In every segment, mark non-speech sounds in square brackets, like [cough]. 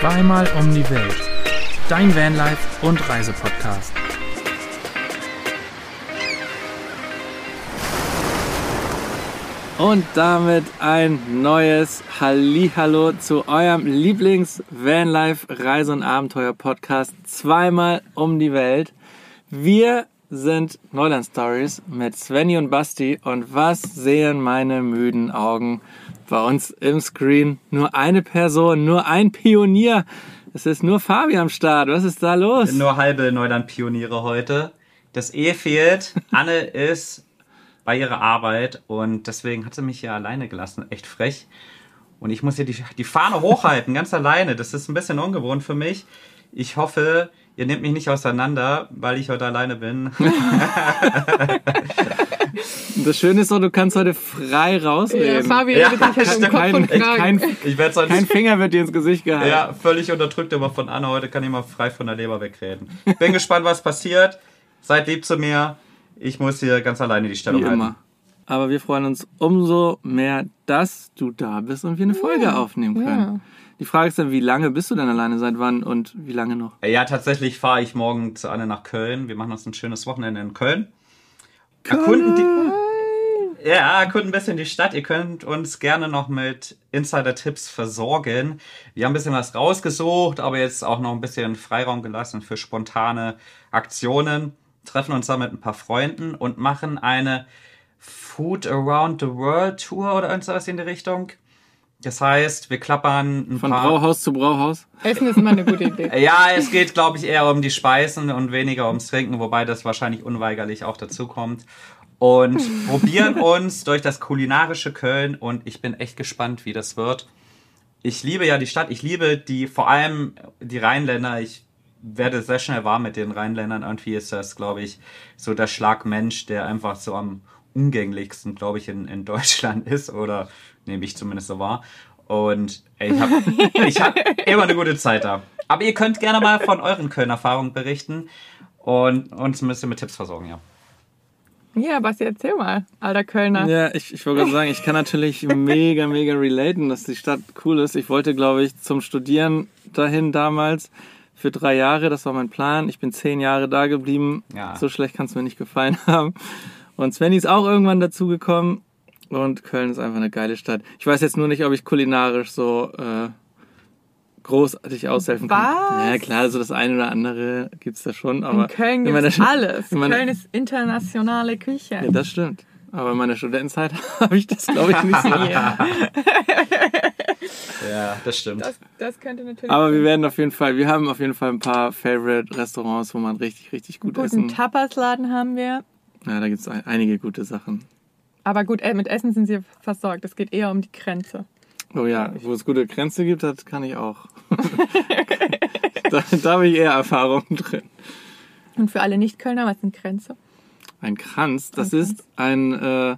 Zweimal um die Welt. Dein Vanlife und Reisepodcast. Und damit ein neues Hallihallo zu eurem Lieblings Vanlife Reise- und Abenteuer Podcast. Zweimal um die Welt. Wir sind Neuland Stories mit Svenny und Basti. Und was sehen meine müden Augen bei uns im Screen? Nur eine Person, nur ein Pionier. Es ist nur Fabi am Start. Was ist da los? Nur halbe Neuland-Pioniere heute. Das E fehlt. Anne [laughs] ist bei ihrer Arbeit und deswegen hat sie mich hier alleine gelassen. Echt frech. Und ich muss hier die, die Fahne hochhalten, ganz alleine. Das ist ein bisschen ungewohnt für mich. Ich hoffe, ihr nehmt mich nicht auseinander, weil ich heute alleine bin. [laughs] [laughs] Das Schöne ist doch, du kannst heute frei Ja, rausreden. Fabi Ja, redet sich halt und Kein, kein, Ich werde sonst kein Finger wird dir ins Gesicht gehalten. ja, völlig unterdrückt, aber von Anne heute kann ich mal frei von der Leber wegreden. Bin gespannt, was passiert. Seid lieb zu mir. Ich muss hier ganz alleine die Stellung Wie halten. immer. Aber wir freuen uns umso mehr, dass du da bist und wir eine Folge aufnehmen können. ja. Die Frage ist dann, wie lange bist du denn alleine? Seit wann und wie lange noch? Ja, tatsächlich fahre ich morgen zu Anne nach Köln. Wir machen uns ein schönes Wochenende in Köln. Erkunden die, ja, erkunden ein bisschen die Stadt. Ihr könnt uns gerne noch mit Insider-Tipps versorgen. Wir haben ein bisschen was rausgesucht, aber jetzt auch noch ein bisschen Freiraum gelassen für spontane Aktionen. Treffen uns da mit ein paar Freunden und machen eine Food Around the World Tour oder irgendwas in die Richtung. Das heißt, wir klappern ein Von paar... Brauhaus zu Brauhaus? Essen ist immer eine gute Idee. [laughs] Ja, es geht, glaube ich, eher um die Speisen und weniger ums Trinken, wobei das wahrscheinlich unweigerlich auch dazu kommt. Und [laughs] probieren uns durch das kulinarische Köln und ich bin echt gespannt, wie das wird. Ich liebe ja die Stadt, ich liebe die, vor allem die Rheinländer. Ich werde sehr schnell warm mit den Rheinländern. Irgendwie ist das, glaube ich, so der Schlagmensch, der einfach so am umgänglichsten, glaube ich, in, in Deutschland [laughs] ist oder nehme ich zumindest so wahr. Und ich habe ich hab [laughs] immer eine gute Zeit da. Aber ihr könnt gerne mal von euren Köln-Erfahrungen berichten und uns ein bisschen mit Tipps versorgen, ja. Ja, Basti, erzähl mal, alter Kölner. Ja, ich, ich wollte gerade sagen, ich kann natürlich [laughs] mega, mega relaten, dass die Stadt cool ist. Ich wollte, glaube ich, zum Studieren dahin damals für drei Jahre. Das war mein Plan. Ich bin zehn Jahre da geblieben. Ja. So schlecht kann es mir nicht gefallen [laughs] haben. Und Svenny ist auch irgendwann dazugekommen. Und Köln ist einfach eine geile Stadt. Ich weiß jetzt nur nicht, ob ich kulinarisch so äh, großartig aushelfen kann. Was? Ja, klar, so das eine oder andere gibt's da schon. Aber In Köln gibt's alles. in meiner- Köln ist internationale Küche. Ja, das stimmt. Aber in meiner Studentenzeit [laughs] habe ich das, glaube ich, nicht so. [laughs] Ja, [laughs] Ja, das stimmt. das, das könnte natürlich. Aber wir werden auf jeden Fall, wir haben auf jeden Fall ein paar Favorite Restaurants, wo man richtig, richtig gut guten essen. Tapasladen haben wir. Ja, da gibt's ein, einige gute Sachen. Aber gut, äh, mit Essen sind sie versorgt. Es geht eher um die Grenze. Oh ja, wo es gute Grenze gibt, das kann ich auch. [laughs] da, da habe ich eher Erfahrung drin. Und für alle Nicht-Kölner, was sind Grenze? Ein Kranz, das Ein ist ein, äh, äh,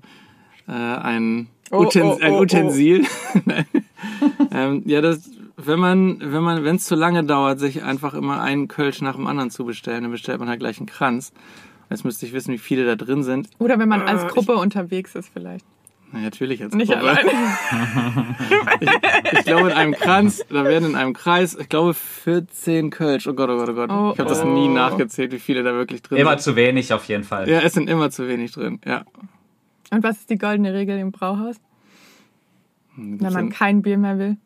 ein, Oh, oh, ein oh, oh. Utensil. Nein. [laughs] ähm, ja, das, wenn man, wenn man, wenn es zu lange dauert, sich einfach immer einen Kölsch nach dem anderen zu bestellen, dann bestellt man halt gleich einen Kranz. Jetzt müsste ich wissen, wie viele da drin sind. Oder wenn man Äh, als Gruppe unterwegs ist vielleicht. Na, natürlich als Nicht Gruppe. alleine. [laughs] Ich glaube, in einem Kranz, da werden in einem Kreis, ich glaube, 14 Kölsch. Oh Gott, oh Gott, oh Gott. Oh, ich habe das oh. nie nachgezählt, wie viele da wirklich drin Immer sind. zu wenig auf jeden Fall. Ja, es sind immer zu wenig drin, ja. Und was ist die goldene Regel im Brauhaus? Hm, Wenn man kein Bier mehr will.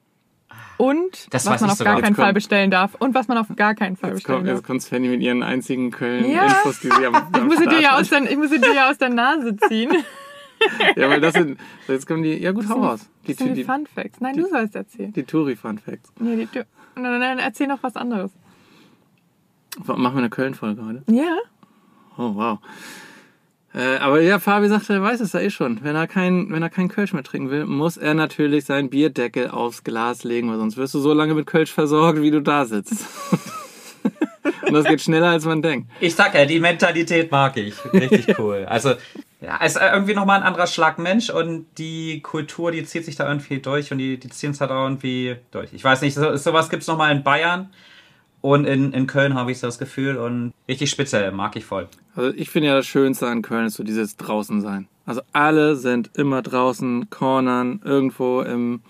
Und Das was man auf sogar. gar keinen Fall bestellen darf. Und was man auf gar keinen Fall Jetzt bestellen kommt, darf. jetzt kommt Svenny mit ihren einzigen Ja. Köln-Infos, die sie am, [laughs] am Ich muss, sie dir ja aus der, ich muss sie dir ja aus der Nase ziehen. [laughs] [laughs] Ja, weil das sind, jetzt kommen die, ja gut, hau raus. Die, die die, Fun Facts. Nein, du sollst erzählen. die Touri-Fun-Facts. Nee, die, du, nein, nein, erzähl noch was anderes. Machen wir eine Köln-Folge heute? Ja? Oh, wow. Äh, aber ja, Fabi sagte, er weiß es ja eh schon. Wenn er kein, wenn er kein Kölsch mehr trinken will, muss er natürlich seinen Bierdeckel aufs Glas legen, weil sonst wirst du so lange mit Kölsch versorgt, wie du da sitzt. [laughs] Und das geht schneller, als man denkt. Ich sag ja, die Mentalität mag ich. Richtig [laughs] cool. Also, ja, es ist irgendwie nochmal ein anderer Schlag Mensch und die Kultur, die zieht sich da irgendwie durch und die, die ziehen es halt auch irgendwie durch. Ich weiß nicht, so, sowas gibt's noch nochmal in Bayern und in, in Köln habe ich so das Gefühl und richtig speziell, mag ich voll. Also ich finde ja das Schönste an Köln ist so dieses draußen sein. Also alle sind immer draußen, cornern, irgendwo im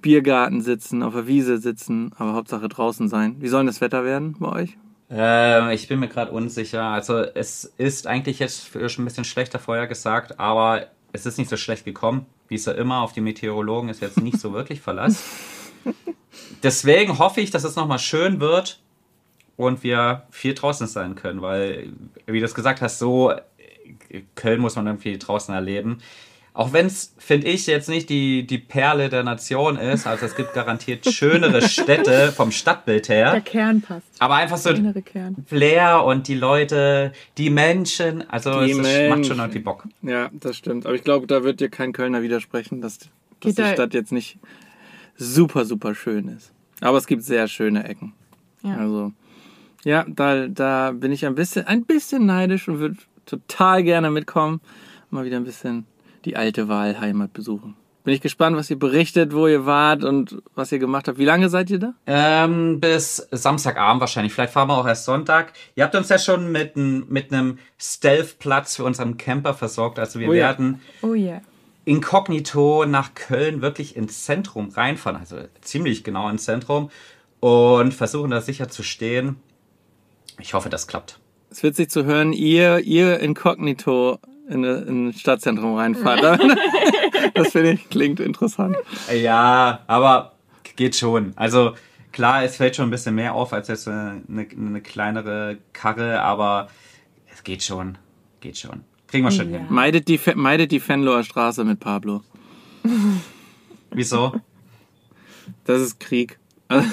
Biergarten sitzen, auf der Wiese sitzen, aber Hauptsache draußen sein. Wie soll denn das Wetter werden bei euch? Äh, ich bin mir gerade unsicher. Also es ist eigentlich jetzt schon ein bisschen schlechter vorher gesagt, aber es ist nicht so schlecht gekommen. Wie es ja immer auf die Meteorologen ist jetzt nicht so [laughs] wirklich Verlass. Deswegen hoffe ich, dass es nochmal schön wird und wir viel draußen sein können, weil, wie du es gesagt hast, so Köln muss man irgendwie draußen erleben. Auch wenn es, finde ich, jetzt nicht die, die Perle der Nation ist, also es gibt garantiert [laughs] schönere Städte vom Stadtbild Der her. Kern passt. Aber einfach so Der innere Kern. Flair und die Leute, die Menschen, also Die es ist, macht Menschen. schon irgendwie Bock. Ja, das stimmt. Aber ich glaube, da wird dir kein Kölner widersprechen, dass, dass Geht die da- Stadt jetzt nicht super, super schön ist. Aber es gibt sehr schöne Ecken. Ja. Also, ja, da, da bin ich ein bisschen, ein bisschen neidisch und würde total gerne mitkommen. Mal wieder ein bisschen die alte Wahlheimat besuchen. Bin ich gespannt, was ihr berichtet, wo ihr wart und was ihr gemacht habt. Wie lange seid ihr da? Ähm, bis Samstagabend wahrscheinlich. Vielleicht fahren wir auch erst Sonntag. Ihr habt uns ja schon mit, mit einem Stealth-Platz für unseren Camper versorgt. Also wir Oh ja. werden Oh yeah. Inkognito nach Köln wirklich ins Zentrum reinfahren. Also ziemlich genau ins Zentrum. Und versuchen da sicher zu stehen. Ich hoffe, das klappt. Es ist witzig zu hören, ihr, ihr inkognito in, in ein Stadtzentrum reinfahrt. [laughs] [laughs] das finde ich, klingt interessant. Ja, aber geht schon. Also klar, es fällt schon ein bisschen mehr auf als jetzt eine, eine, eine kleinere Karre, aber es geht schon. Geht schon. Kriegen wir schon Ja. hin. Meidet die, meidet die Fenloher Straße mit Pablo. [laughs] Wieso? Das ist Krieg. Also,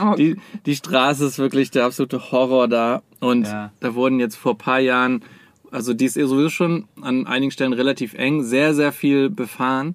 Oh, die, die Straße ist wirklich der absolute Horror da. Und Ja. da wurden jetzt vor ein paar Jahren, also die ist eh sowieso schon an einigen Stellen relativ eng, sehr, sehr viel befahren,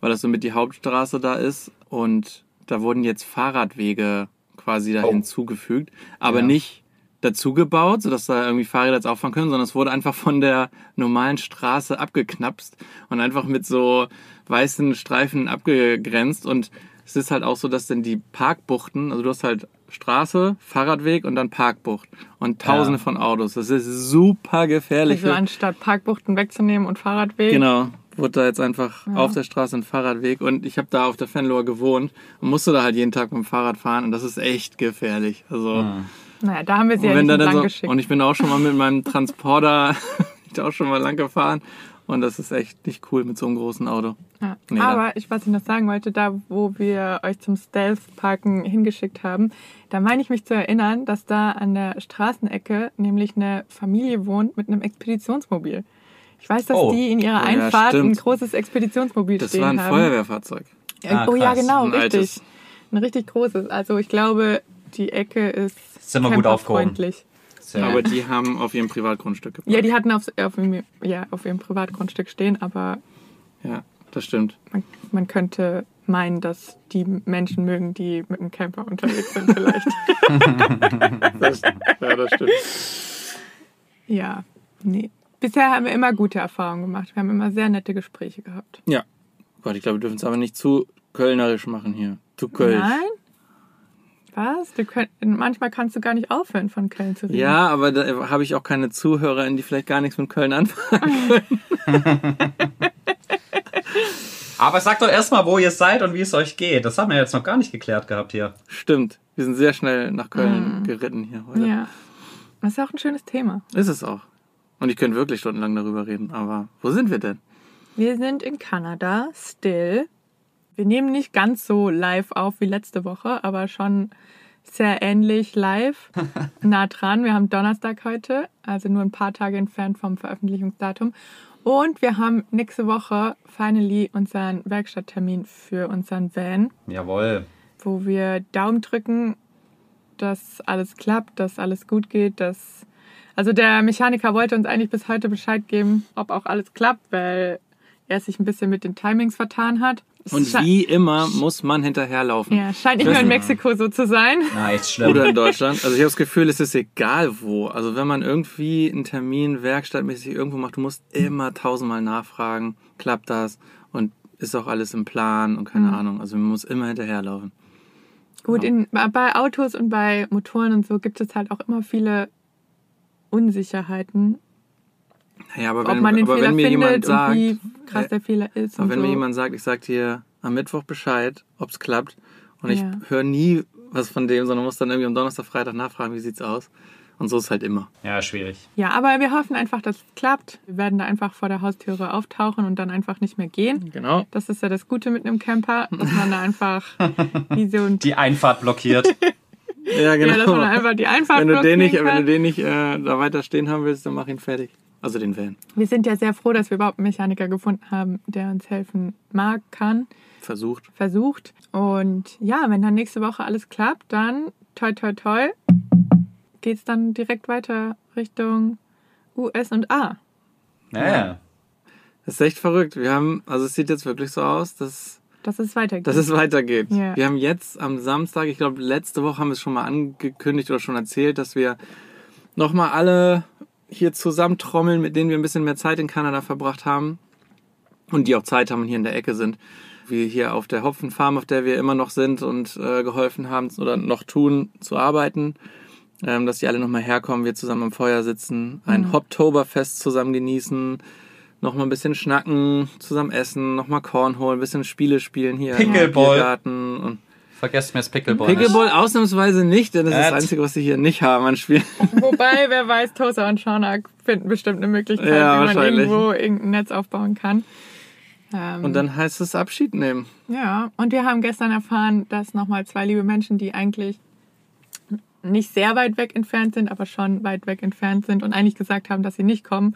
weil das somit die Hauptstraße da ist. Und da wurden jetzt Fahrradwege quasi da Oh. hinzugefügt, aber Ja. nicht dazu gebaut, sodass da irgendwie Fahrräder jetzt auffahren können, sondern es wurde einfach von der normalen Straße abgeknapst und einfach mit so weißen Streifen abgegrenzt und es ist halt auch so, dass dann die Parkbuchten, also du hast halt Straße, Fahrradweg und dann Parkbucht und tausende Ja. von Autos. Das ist super gefährlich. Also anstatt Parkbuchten wegzunehmen und Fahrradweg. Genau, wurde da jetzt einfach auf der Straße ein Fahrradweg und ich habe da auf der Fenloher gewohnt und musste da halt jeden Tag mit dem Fahrrad fahren und das ist echt gefährlich. Also Naja, da haben wir sie ja und wenn nicht lang so, geschickt. und ich bin auch schon mal mit meinem Transporter [laughs] ich bin auch schon mal lang gefahren und das ist echt nicht cool mit so einem großen Auto. Ja. Nee, Aber ich, was ich noch sagen wollte, da wo wir euch zum Stealth-Parken hingeschickt haben, da meine ich mich zu erinnern, dass da an der Straßenecke nämlich eine Familie wohnt mit einem Expeditionsmobil. Ich weiß, dass Oh. die in ihrer Oh ja, Einfahrt ein großes Expeditionsmobil Das stehen war ein haben. Feuerwehrfahrzeug. Ja, Ah, oh ja, krass. genau, Ein richtig. altes. Ein richtig großes. Also ich glaube, die Ecke ist Sind wir gut aufgehoben. Sehr Aber die haben auf ihrem Privatgrundstück geparkt. Ja, die hatten auf, auf, ihrem, ja, auf ihrem Privatgrundstück stehen, aber Ja, das stimmt. man, man könnte meinen, dass die Menschen mögen, die mit einem Camper unterwegs sind vielleicht. [laughs] Das, ja, das stimmt. ja, nee. Bisher haben wir immer gute Erfahrungen gemacht. Wir haben immer sehr nette Gespräche gehabt. Ja. Gott, ich glaube, wir dürfen es aber nicht zu kölnerisch machen hier. Zu kölsch. Nein? Was? Du könnt, manchmal kannst du gar nicht aufhören, von Köln zu reden. Ja, aber da habe ich auch keine ZuhörerInnen, die vielleicht gar nichts mit Köln anfangen. [laughs] Aber sagt doch erstmal, wo ihr seid und wie es euch geht. Das haben wir jetzt noch gar nicht geklärt gehabt hier. Stimmt. Wir sind sehr schnell nach Köln geritten hier heute. Ja. Das ist auch ein schönes Thema. Ist es auch. Und ich könnte wirklich stundenlang darüber reden. Aber wo sind wir denn? Wir sind in Kanada, still. Wir nehmen nicht ganz so live auf wie letzte Woche, aber schon sehr ähnlich live, [laughs] nah dran. Wir haben Donnerstag heute, also nur ein paar Tage entfernt vom Veröffentlichungsdatum. Und wir haben nächste Woche finally unseren Werkstatttermin für unseren Van, Jawohl. wo wir Daumen drücken, dass alles klappt, dass alles gut geht, dass also der Mechaniker wollte uns eigentlich bis heute Bescheid geben, ob auch alles klappt, weil er sich ein bisschen mit den Timings vertan hat. Es Und wie immer muss man hinterherlaufen. Ja, scheint nicht nur in Mexiko so zu sein. [laughs] Na, echt schlimm. Oder in Deutschland. Also ich habe das Gefühl, es ist egal wo. Also wenn man irgendwie einen Termin werkstattmäßig irgendwo macht, du musst immer tausendmal nachfragen, klappt das und ist auch alles im Plan und keine Ahnung. Also man muss immer hinterherlaufen. Gut, in, bei Autos und bei Motoren und so gibt es halt auch immer viele Unsicherheiten, Naja, aber ob wenn, man den aber Fehler wenn mir findet jemand sagt, und wie krass äh, der Fehler ist. aber Und wenn so. mir jemand sagt, ich sag dir, am Mittwoch Bescheid, ob's klappt. Und ich Ja. höre nie was von dem, sondern muss dann irgendwie am Donnerstag, Freitag nachfragen, wie sieht's aus. Und so ist halt immer. Ja, schwierig. Ja, aber wir hoffen einfach, dass es klappt. Wir werden da einfach vor der Haustüre auftauchen und dann einfach nicht mehr gehen. Genau. Das ist ja das Gute mit einem Camper, dass man da einfach [laughs] wie so ein Die Einfahrt blockiert. Ja, genau. ja, dass man da einfach die Einfahrt wenn du den nicht, blockieren wenn du kann. den nicht äh, da weiter stehen haben willst, dann mach ihn fertig. Also den Van. Wir sind ja sehr froh, dass wir überhaupt einen Mechaniker gefunden haben, der uns helfen mag, kann, Versucht. versucht. Und ja, wenn dann nächste Woche alles klappt, dann toi toi toi geht's dann direkt weiter Richtung US und A. Ja, ja. Das ist echt verrückt. Wir haben, also es sieht jetzt wirklich so aus, dass, Dass es weitergeht. dass es weitergeht. Ja. Wir haben jetzt am Samstag, ich glaube letzte Woche haben wir es schon mal angekündigt oder schon erzählt, dass wir nochmal alle hier zusammentrommeln, mit denen wir ein bisschen mehr Zeit in Kanada verbracht haben und die auch Zeit haben und hier in der Ecke sind. Wie hier auf der Hopfenfarm, auf der wir immer noch sind und äh, geholfen haben oder noch tun zu arbeiten. Ähm, dass die alle nochmal herkommen, wir zusammen am Feuer sitzen, ein Hoptoberfest zusammen genießen, nochmal ein bisschen schnacken, zusammen essen, nochmal Cornhole, ein bisschen Spiele spielen hier Pickleball. im Biergarten. Und Vergesst mir das Pickleball. nicht. Pickleball ausnahmsweise nicht, denn das ist Äh, das Einzige, was sie hier nicht haben an Spielen. Wobei, wer weiß, Tosa und Shaunak finden bestimmt eine Möglichkeit, Ja, wie man irgendwo irgendein Netz aufbauen kann. Ähm, Und dann heißt es Abschied nehmen. Ja, und wir haben gestern erfahren, dass nochmal zwei liebe Menschen, die eigentlich nicht sehr weit weg entfernt sind, aber schon weit weg entfernt sind und eigentlich gesagt haben, dass sie nicht kommen,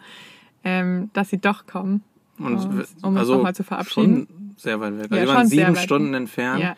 ähm, dass sie doch kommen. Und Um uns- um uns also noch mal zu verabschieden. Schon sehr weit weg. Ja, Also wir waren sieben Stunden entfernt. Ja,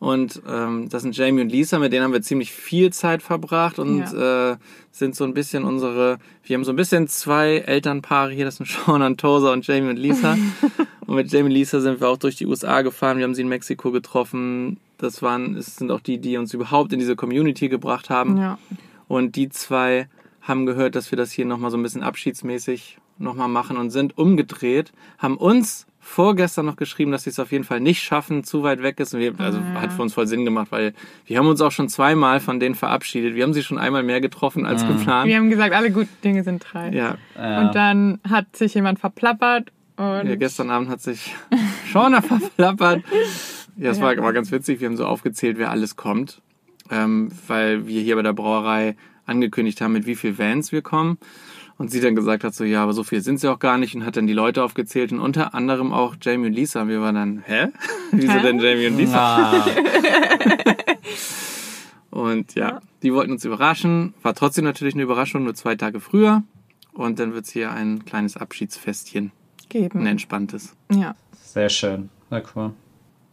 Und ähm, das sind Jamie und Lisa, mit denen haben wir ziemlich viel Zeit verbracht und äh, sind so ein bisschen unsere, wir haben so ein bisschen zwei Elternpaare hier, das sind [laughs] Sean und Tosa und Jamie und Lisa. [laughs] und mit Jamie und Lisa sind wir auch durch die USA gefahren, wir haben sie in Mexiko getroffen. Das waren, es sind auch die, die uns überhaupt in diese Community gebracht haben. ja. Und die zwei haben gehört, dass wir das hier nochmal so ein bisschen abschiedsmäßig nochmal machen und sind umgedreht, haben uns vorgestern noch geschrieben, dass sie es auf jeden Fall nicht schaffen, zu weit weg ist. Und wir, also Ja. hat für uns voll Sinn gemacht, weil wir haben uns auch schon zweimal von denen verabschiedet. Wir haben sie schon einmal mehr getroffen als geplant. Wir haben gesagt, alle guten Dinge sind drei. Ja, Ja. Und dann hat sich jemand verplappert und ja, gestern Abend hat sich [laughs] Shauna verplappert. Ja, es Ja. war, war ganz witzig. Wir haben so aufgezählt, wer alles kommt, ähm, weil wir hier bei der Brauerei angekündigt haben, mit wie viel Vans wir kommen. Und sie dann gesagt hat so, ja, aber so viel sind sie auch gar nicht und hat dann die Leute aufgezählt und unter anderem auch Jamie und Lisa. Und wir waren dann, hä? [laughs] Wieso Hä? denn Jamie und Lisa? Ah, [laughs] Und ja, die wollten uns überraschen. War trotzdem natürlich eine Überraschung, nur zwei Tage früher. Und dann wird's hier ein kleines Abschiedsfestchen, geben. ein entspanntes. Ja. sehr schön. Sehr cool.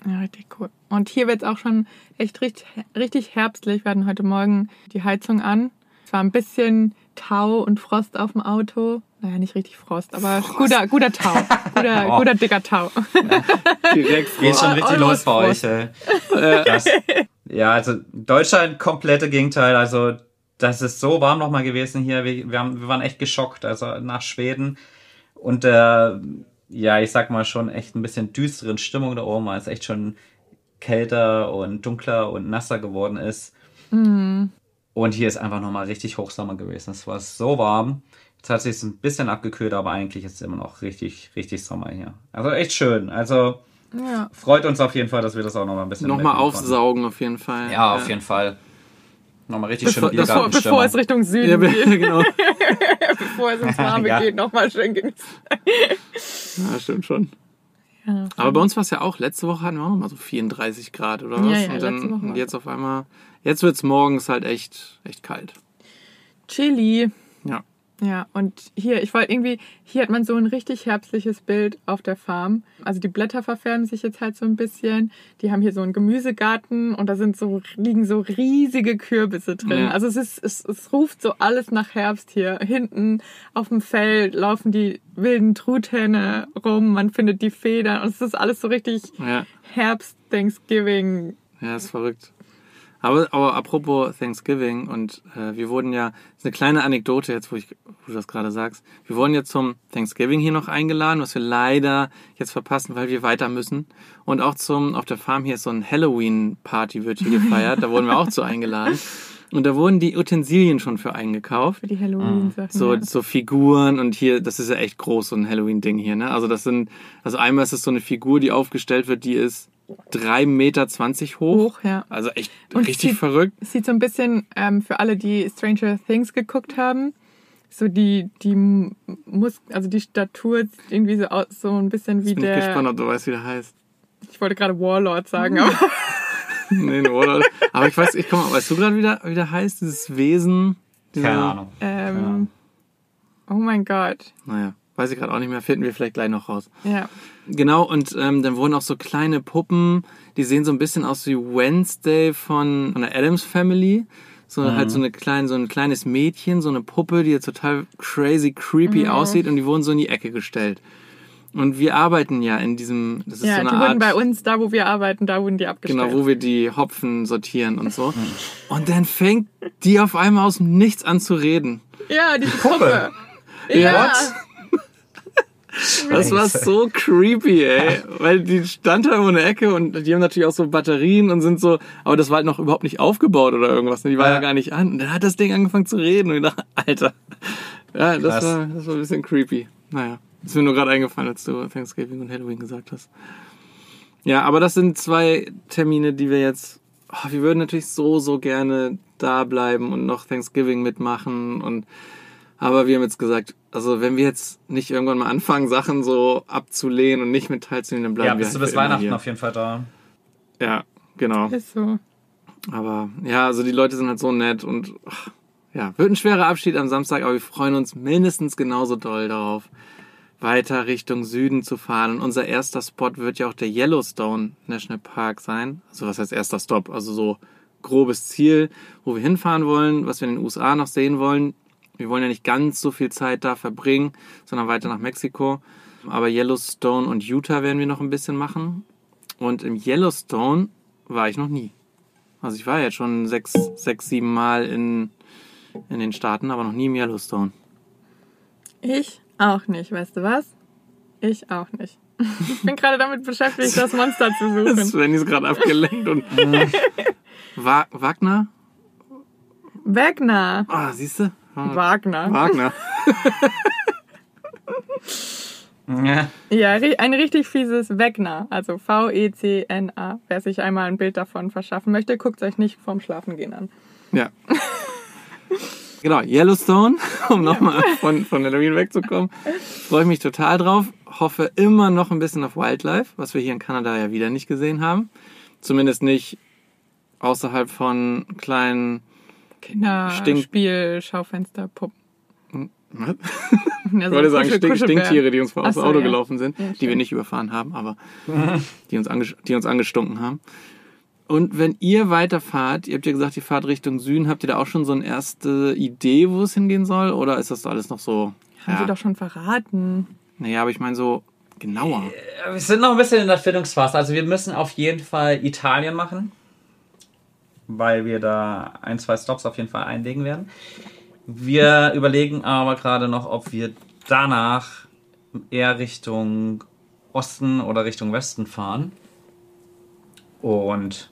Ja, richtig cool. Und hier wird es auch schon echt richtig, richtig herbstlich. Wir hatten heute Morgen die Heizung an. Es war ein bisschen Tau und Frost auf dem Auto. Naja, nicht richtig Frost, aber guter, guter Tau. Guter, [laughs] Oh. guter dicker Tau. Direkt Geht schon richtig oh, los bei Frost. euch, ey. Das, ja, also Deutschland komplette Gegenteil. Also das ist so warm nochmal gewesen hier. Wir, wir, haben, wir waren echt geschockt, also nach Schweden. Und äh, ja, ich sag mal schon echt ein bisschen düsteren Stimmung da oben, weil es echt schon kälter und dunkler und nasser geworden ist. Und hier ist einfach nochmal richtig Hochsommer gewesen. Es war so warm. Jetzt hat sich ein bisschen abgekühlt, aber eigentlich ist es immer noch richtig, richtig Sommer hier. Also echt schön. Also Ja. freut uns auf jeden Fall, dass wir das auch noch mal ein bisschen Nochmal mitnehmen konnten. aufsaugen auf jeden Fall. Ja, auf jeden Fall. Nochmal richtig Bevor- schön das Bevor, bevor es Richtung Süden Ja, geht, [laughs] genau. [laughs] bevor es ins Warme [laughs] Ja. geht, nochmal schön genießen. Ja, stimmt schon. Ja. Aber bei uns war es ja auch, letzte Woche hatten wir auch noch mal so 34 Grad oder was? Ja, ja, und letzte Woche dann und jetzt auf einmal, jetzt wird's morgens halt echt, echt kalt. Chili. Ja. Ja, und hier, ich wollte irgendwie, hier hat man so ein richtig herbstliches Bild auf der Farm. Also die Blätter verfärben sich jetzt halt so ein bisschen. Die haben hier so einen Gemüsegarten und da sind so, liegen so riesige Kürbisse drin. Ja. Also es ist, es, es ruft so alles nach Herbst hier. Hinten auf dem Feld laufen die wilden Truthähne rum, man findet die Federn und es ist alles so richtig Ja, Herbst, Thanksgiving. ja, ist verrückt. Aber, aber apropos Thanksgiving und äh, wir wurden ja, das ist eine kleine Anekdote jetzt, wo, ich, wo du das gerade sagst. Wir wurden jetzt zum Thanksgiving hier noch eingeladen, was wir leider jetzt verpassen, weil wir weiter müssen. Und auch zum, auf der Farm hier ist so ein Halloween-Party wird hier gefeiert, da wurden wir auch zu eingeladen. Und da wurden die Utensilien schon für eingekauft. Für die Halloween-Sachen. So, ja. so Figuren und hier, das ist ja echt groß, so ein Halloween-Ding hier, ne? Also das sind, also einmal ist es so eine Figur, die aufgestellt wird, die ist 3,20 Meter hoch. Hoch, ja. Also echt Und richtig sieht- verrückt. Sieht so ein bisschen, ähm, für alle, die Stranger Things geguckt haben, so die, die Mus also die Statur sieht irgendwie so aus, so ein bisschen wie Bin ich der. gespannt, ob du weißt, wie der heißt. Ich wollte gerade Warlord sagen, aber [laughs] Nee, oder? Aber ich weiß, ich komm, weißt du gerade, wie der, wie der heißt, dieses Wesen? Dieser, Keine Ahnung. ähm, oh mein Gott. Naja, weiß ich gerade auch nicht mehr, finden wir vielleicht gleich noch raus. Ja. Genau, und ähm, dann wurden auch so kleine Puppen, die sehen so ein bisschen aus wie Wednesday von, von der Adams Family. So halt so eine kleine, so ein kleines Mädchen, so eine Puppe, die jetzt total crazy creepy aussieht und die wurden so in die Ecke gestellt. Und wir arbeiten ja in diesem, das ist Ja, so eine die Art, wurden bei uns, da wo wir arbeiten, da wurden die abgestellt. genau, wo wir die Hopfen sortieren und so. Und dann fängt die auf einmal aus dem Nichts an zu reden. ja, die Puppe. Ja. Ja. Das war so creepy, ey. Weil die stand da irgendwo in der Ecke und die haben natürlich auch so Batterien und sind so, aber das war halt noch überhaupt nicht aufgebaut oder irgendwas. ne? Die war ja, Ja. gar nicht an. Und dann hat das Ding angefangen zu reden und ich dachte, [laughs] Alter. Ja, das war, das war ein bisschen creepy. Naja, ist mir nur gerade eingefallen, als du Thanksgiving und Halloween gesagt hast. Ja, aber das sind zwei Termine, die wir jetzt, oh, wir würden natürlich so, so gerne da bleiben und noch Thanksgiving mitmachen und aber wir haben jetzt gesagt, also wenn wir jetzt nicht irgendwann mal anfangen, Sachen so abzulehnen und nicht mit teilzunehmen, dann bleiben Ja, wir bist du halt bis für immer Weihnachten hier. auf jeden Fall da. Ja, genau. Ist so. Aber ja, also die Leute sind halt so nett und ach, ja, wird ein schwerer Abschied am Samstag, aber wir freuen uns mindestens genauso doll darauf, weiter Richtung Süden zu fahren. Und unser erster Spot wird ja auch der Yellowstone National Park sein. Also was heißt erster Stop? Also so grobes Ziel, wo wir hinfahren wollen, was wir in den USA noch sehen wollen. Wir wollen ja nicht ganz so viel Zeit da verbringen, sondern weiter nach Mexiko. Aber Yellowstone und Utah werden wir noch ein bisschen machen. Und im Yellowstone war ich noch nie. Also ich war jetzt schon sechs, sechs, sieben Mal in, in den Staaten, aber noch nie im Yellowstone. Ich auch nicht, weißt du was? Ich auch nicht. [laughs] Ich bin gerade damit beschäftigt, das Monster zu suchen. [laughs] Sven ist gerade abgelenkt und [laughs] Wa Wagner? Wagner. Ah, siehst du? Wagner. Wagner. Ja. Ein richtig fieses Wegner, also V-E-C-N-A. Wer sich einmal ein Bild davon verschaffen möchte, guckt euch nicht vorm Schlafengehen an. Ja. Genau, Yellowstone, um nochmal von, von Halloween wegzukommen. Freue ich mich total drauf. Hoffe immer noch ein bisschen auf Wildlife, was wir hier in Kanada ja wieder nicht gesehen haben. Zumindest nicht außerhalb von kleinen. Kinderspiel, Schaufenster, Puppen. Was? [laughs] Ja, Ich wollte sagen, Stink, Kuschelbär. Stinktiere, die uns vor so, Auto ja. gelaufen sind, Ja, die wir nicht überfahren haben, aber [laughs] die uns, die uns angestunken haben. Und wenn ihr weiterfahrt, ihr habt ja gesagt, ihr fahrt Richtung Süden, habt ihr da auch schon so eine erste Idee, wo es hingehen soll? Oder ist das alles noch so? Haben sie doch schon verraten. Naja, aber ich meine so genauer. Wir sind noch ein bisschen in der Findungsphase. Also wir müssen auf jeden Fall Italien machen, weil wir da ein, zwei Stops auf jeden Fall einlegen werden. Wir überlegen aber gerade noch, ob wir danach eher Richtung Osten oder Richtung Westen fahren. Und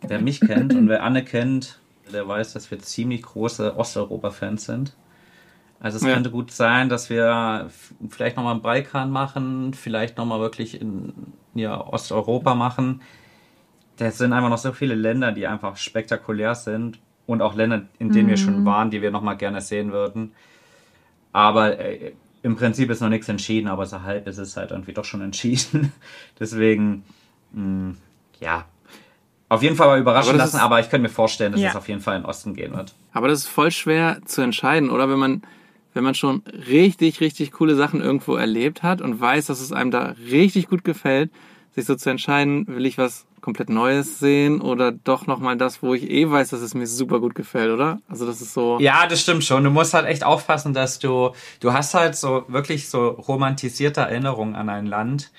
wer mich kennt und wer Anne kennt, der weiß, dass wir ziemlich große Osteuropa-Fans sind. Also es Ja. könnte gut sein, dass wir vielleicht nochmal einen Balkan machen, vielleicht nochmal wirklich in ja, Osteuropa machen. Das sind einfach noch so viele Länder, die einfach spektakulär sind und auch Länder, in denen wir schon waren, die wir nochmal gerne sehen würden. Aber äh, im Prinzip ist noch nichts entschieden, aber so halb ist es halt irgendwie doch schon entschieden. [laughs] Deswegen, mh, ja, auf jeden Fall mal überraschen lassen, ist- aber ich könnte mir vorstellen, dass Ja. es auf jeden Fall in den Osten gehen wird. Aber das ist voll schwer zu entscheiden, oder? Wenn man, wenn man schon richtig, richtig coole Sachen irgendwo erlebt hat und weiß, dass es einem da richtig gut gefällt, sich so zu entscheiden, will ich was komplett Neues sehen oder doch nochmal das, wo ich eh weiß, dass es mir super gut gefällt, oder? Also das ist so. Ja, das stimmt schon. Du musst halt echt aufpassen, dass du, du hast halt so wirklich so romantisierte Erinnerungen an ein Land.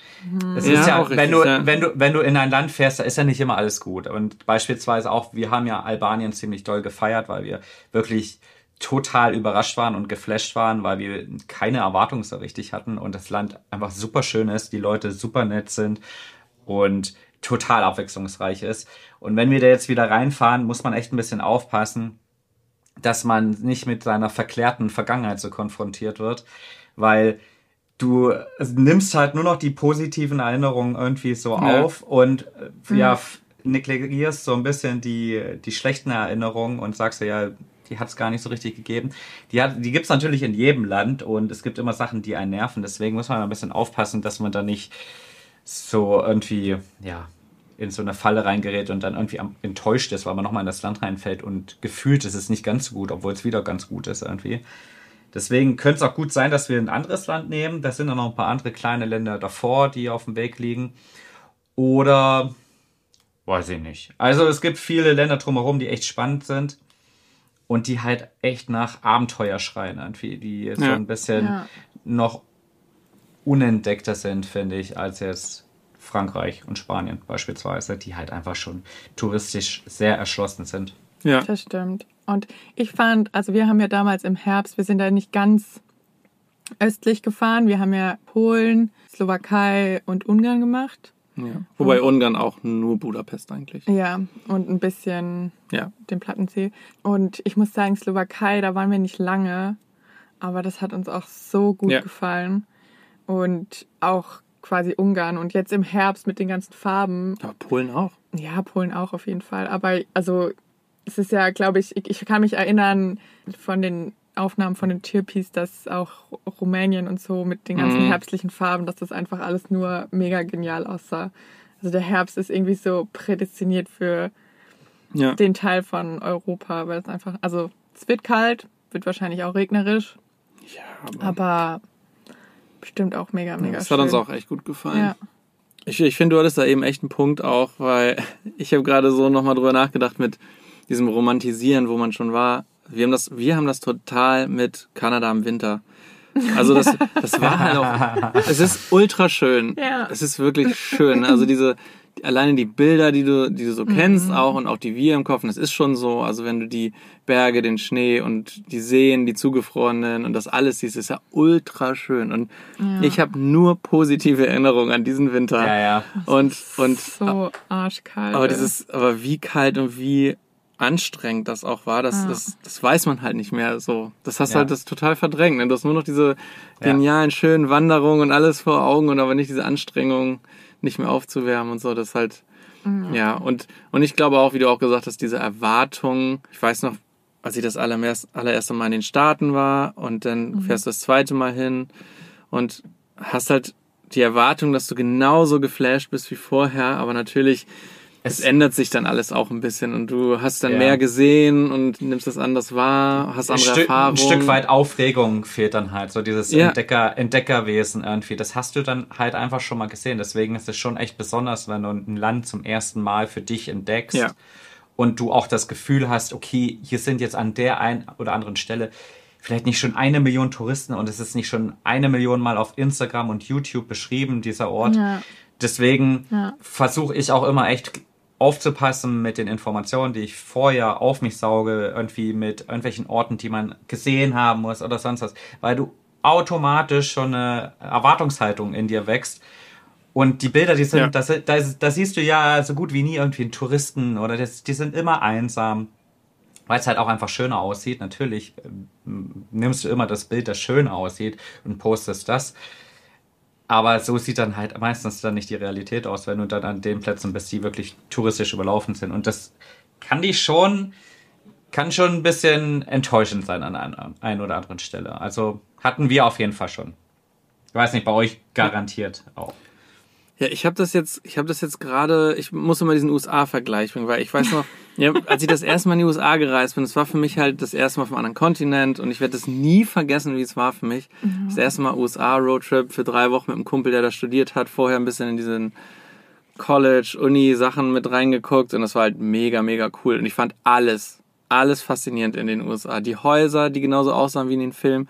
Es Ja, ist ja, auch wenn richtig, du, ja. wenn du, wenn du in ein Land fährst, da ist ja nicht immer alles gut. Und beispielsweise auch, wir haben ja Albanien ziemlich doll gefeiert, weil wir wirklich total überrascht waren und geflasht waren, weil wir keine Erwartungen so richtig hatten und das Land einfach super schön ist, die Leute super nett sind und total abwechslungsreich ist. Und wenn wir da jetzt wieder reinfahren, muss man echt ein bisschen aufpassen, dass man nicht mit seiner verklärten Vergangenheit so konfrontiert wird, weil du nimmst halt nur noch die positiven Erinnerungen irgendwie so Ja. auf und äh, ja, f- negligierst so ein bisschen die, die schlechten Erinnerungen und sagst dir, ja, die hat es gar nicht so richtig gegeben. Die, die gibt es natürlich in jedem Land und es gibt immer Sachen, die einen nerven. Deswegen muss man ein bisschen aufpassen, dass man da nicht so irgendwie, ja, in so eine Falle reingerät und dann irgendwie enttäuscht ist, weil man nochmal in das Land reinfällt und gefühlt ist es nicht ganz so gut, obwohl es wieder ganz gut ist irgendwie. Deswegen könnte es auch gut sein, dass wir ein anderes Land nehmen. Da sind dann noch ein paar andere kleine Länder davor, die auf dem Weg liegen. Oder weiß ich nicht. Also es gibt viele Länder drumherum, die echt spannend sind und die halt echt nach Abenteuer schreien, irgendwie, die so Ja. ein bisschen Ja. noch unentdeckter sind, finde ich, als jetzt Frankreich und Spanien beispielsweise, die halt einfach schon touristisch sehr erschlossen sind. Ja. Das stimmt. Und ich fand, also wir haben ja damals im Herbst, wir sind da nicht ganz östlich gefahren. Wir haben ja Polen, Slowakei und Ungarn gemacht. Ja. Wobei Ungarn auch nur Budapest eigentlich. Ja, und ein bisschen Ja. den Plattensee. Und ich muss sagen, Slowakei, da waren wir nicht lange, aber das hat uns auch so gut Ja. gefallen. Und auch quasi Ungarn. Und jetzt im Herbst mit den ganzen Farben. Aber Polen auch. Ja, Polen auch auf jeden Fall. Aber also, es ist ja, glaube ich, ich, ich kann mich erinnern von den Aufnahmen von den Türpis, dass auch Rumänien und so mit den ganzen Mhm. herbstlichen Farben, dass das einfach alles nur mega genial aussah. Also der Herbst ist irgendwie so prädestiniert für Ja. den Teil von Europa, weil es einfach, also es wird kalt, wird wahrscheinlich auch regnerisch, ja aber aber bestimmt auch mega, mega das schön. hat uns auch echt gut gefallen. Ja. Ich, ich finde, du hattest da eben echt einen Punkt auch, weil [laughs] ich habe gerade so nochmal drüber nachgedacht mit diesem Romantisieren, wo man schon war. Wir haben das, wir haben das total mit Kanada im Winter. Also das, das war halt auch, es ist ultra schön. Ja. Es ist wirklich schön. Also diese, alleine die Bilder, die du, die du so kennst Mhm. auch und auch die wir im Kopf, und das ist schon so. Also wenn du die Berge, den Schnee und die Seen, die zugefrorenen und das alles siehst, ist ja ultra schön. Und ich habe nur positive Erinnerungen an diesen Winter. Ja, ja. Und, und so arschkalt. aber dieses, aber wie kalt und wie anstrengend das auch war, das, Ja. das, das weiß man halt nicht mehr so. Das hast Ja. halt das total verdrängt. Ne? Du hast nur noch diese genialen, schönen Wanderungen und alles vor Augen und aber nicht diese Anstrengung, nicht mehr aufzuwärmen und so. Das halt, ja. Und, und ich glaube auch, wie du auch gesagt hast, diese Erwartung, ich weiß noch, als ich das allererst, allererste Mal in den Staaten war und dann fährst du das zweite Mal hin und hast halt die Erwartung, dass du genauso geflasht bist wie vorher, aber natürlich es ändert sich dann alles auch ein bisschen und du hast dann Ja. mehr gesehen und nimmst das anders wahr, hast Ein, andere Stück, Erfahrungen. ein Stück weit Aufregung fehlt dann halt, so dieses Ja. Entdecker, Entdeckerwesen irgendwie. Das hast du dann halt einfach schon mal gesehen. Deswegen ist es schon echt besonders, wenn du ein Land zum ersten Mal für dich entdeckst Ja. und du auch das Gefühl hast, okay, hier sind jetzt an der einen oder anderen Stelle vielleicht nicht schon eine Million Touristen und es ist nicht schon eine Million Mal auf Instagram und YouTube beschrieben, dieser Ort. Ja. Deswegen Ja. versuche ich auch immer echt aufzupassen mit den Informationen, die ich vorher auf mich sauge, irgendwie mit irgendwelchen Orten, die man gesehen haben muss oder sonst was, weil du automatisch schon eine Erwartungshaltung in dir wächst. Und die Bilder, die sind, Ja. das, da, da siehst du ja so gut wie nie irgendwie einen Touristen oder das, die sind immer einsam, weil es halt auch einfach schöner aussieht. Natürlich ähm, nimmst du immer das Bild, das schön aussieht und postest das. Aber so sieht dann halt meistens dann nicht die Realität aus, wenn du dann an den Plätzen bist, die wirklich touristisch überlaufen sind. Und das kann dich schon, kann schon ein bisschen enttäuschend sein an einer ein oder anderen Stelle. Also hatten wir auf jeden Fall schon. Ich weiß nicht, bei euch garantiert auch. Ja, ich habe das jetzt, ich habe das jetzt gerade, ich muss immer diesen USA-Vergleich bringen, weil ich weiß noch, [laughs] ja, als ich das erste Mal in die USA gereist bin, das war für mich halt das erste Mal auf einem anderen Kontinent und ich werde das nie vergessen, wie es war für mich. Das erste Mal USA-Roadtrip für drei Wochen mit einem Kumpel, der da studiert hat, vorher ein bisschen in diesen College, Uni-Sachen mit reingeguckt und das war halt mega, mega cool. Und ich fand alles, alles faszinierend in den USA. Die Häuser, die genauso aussahen wie in den Filmen.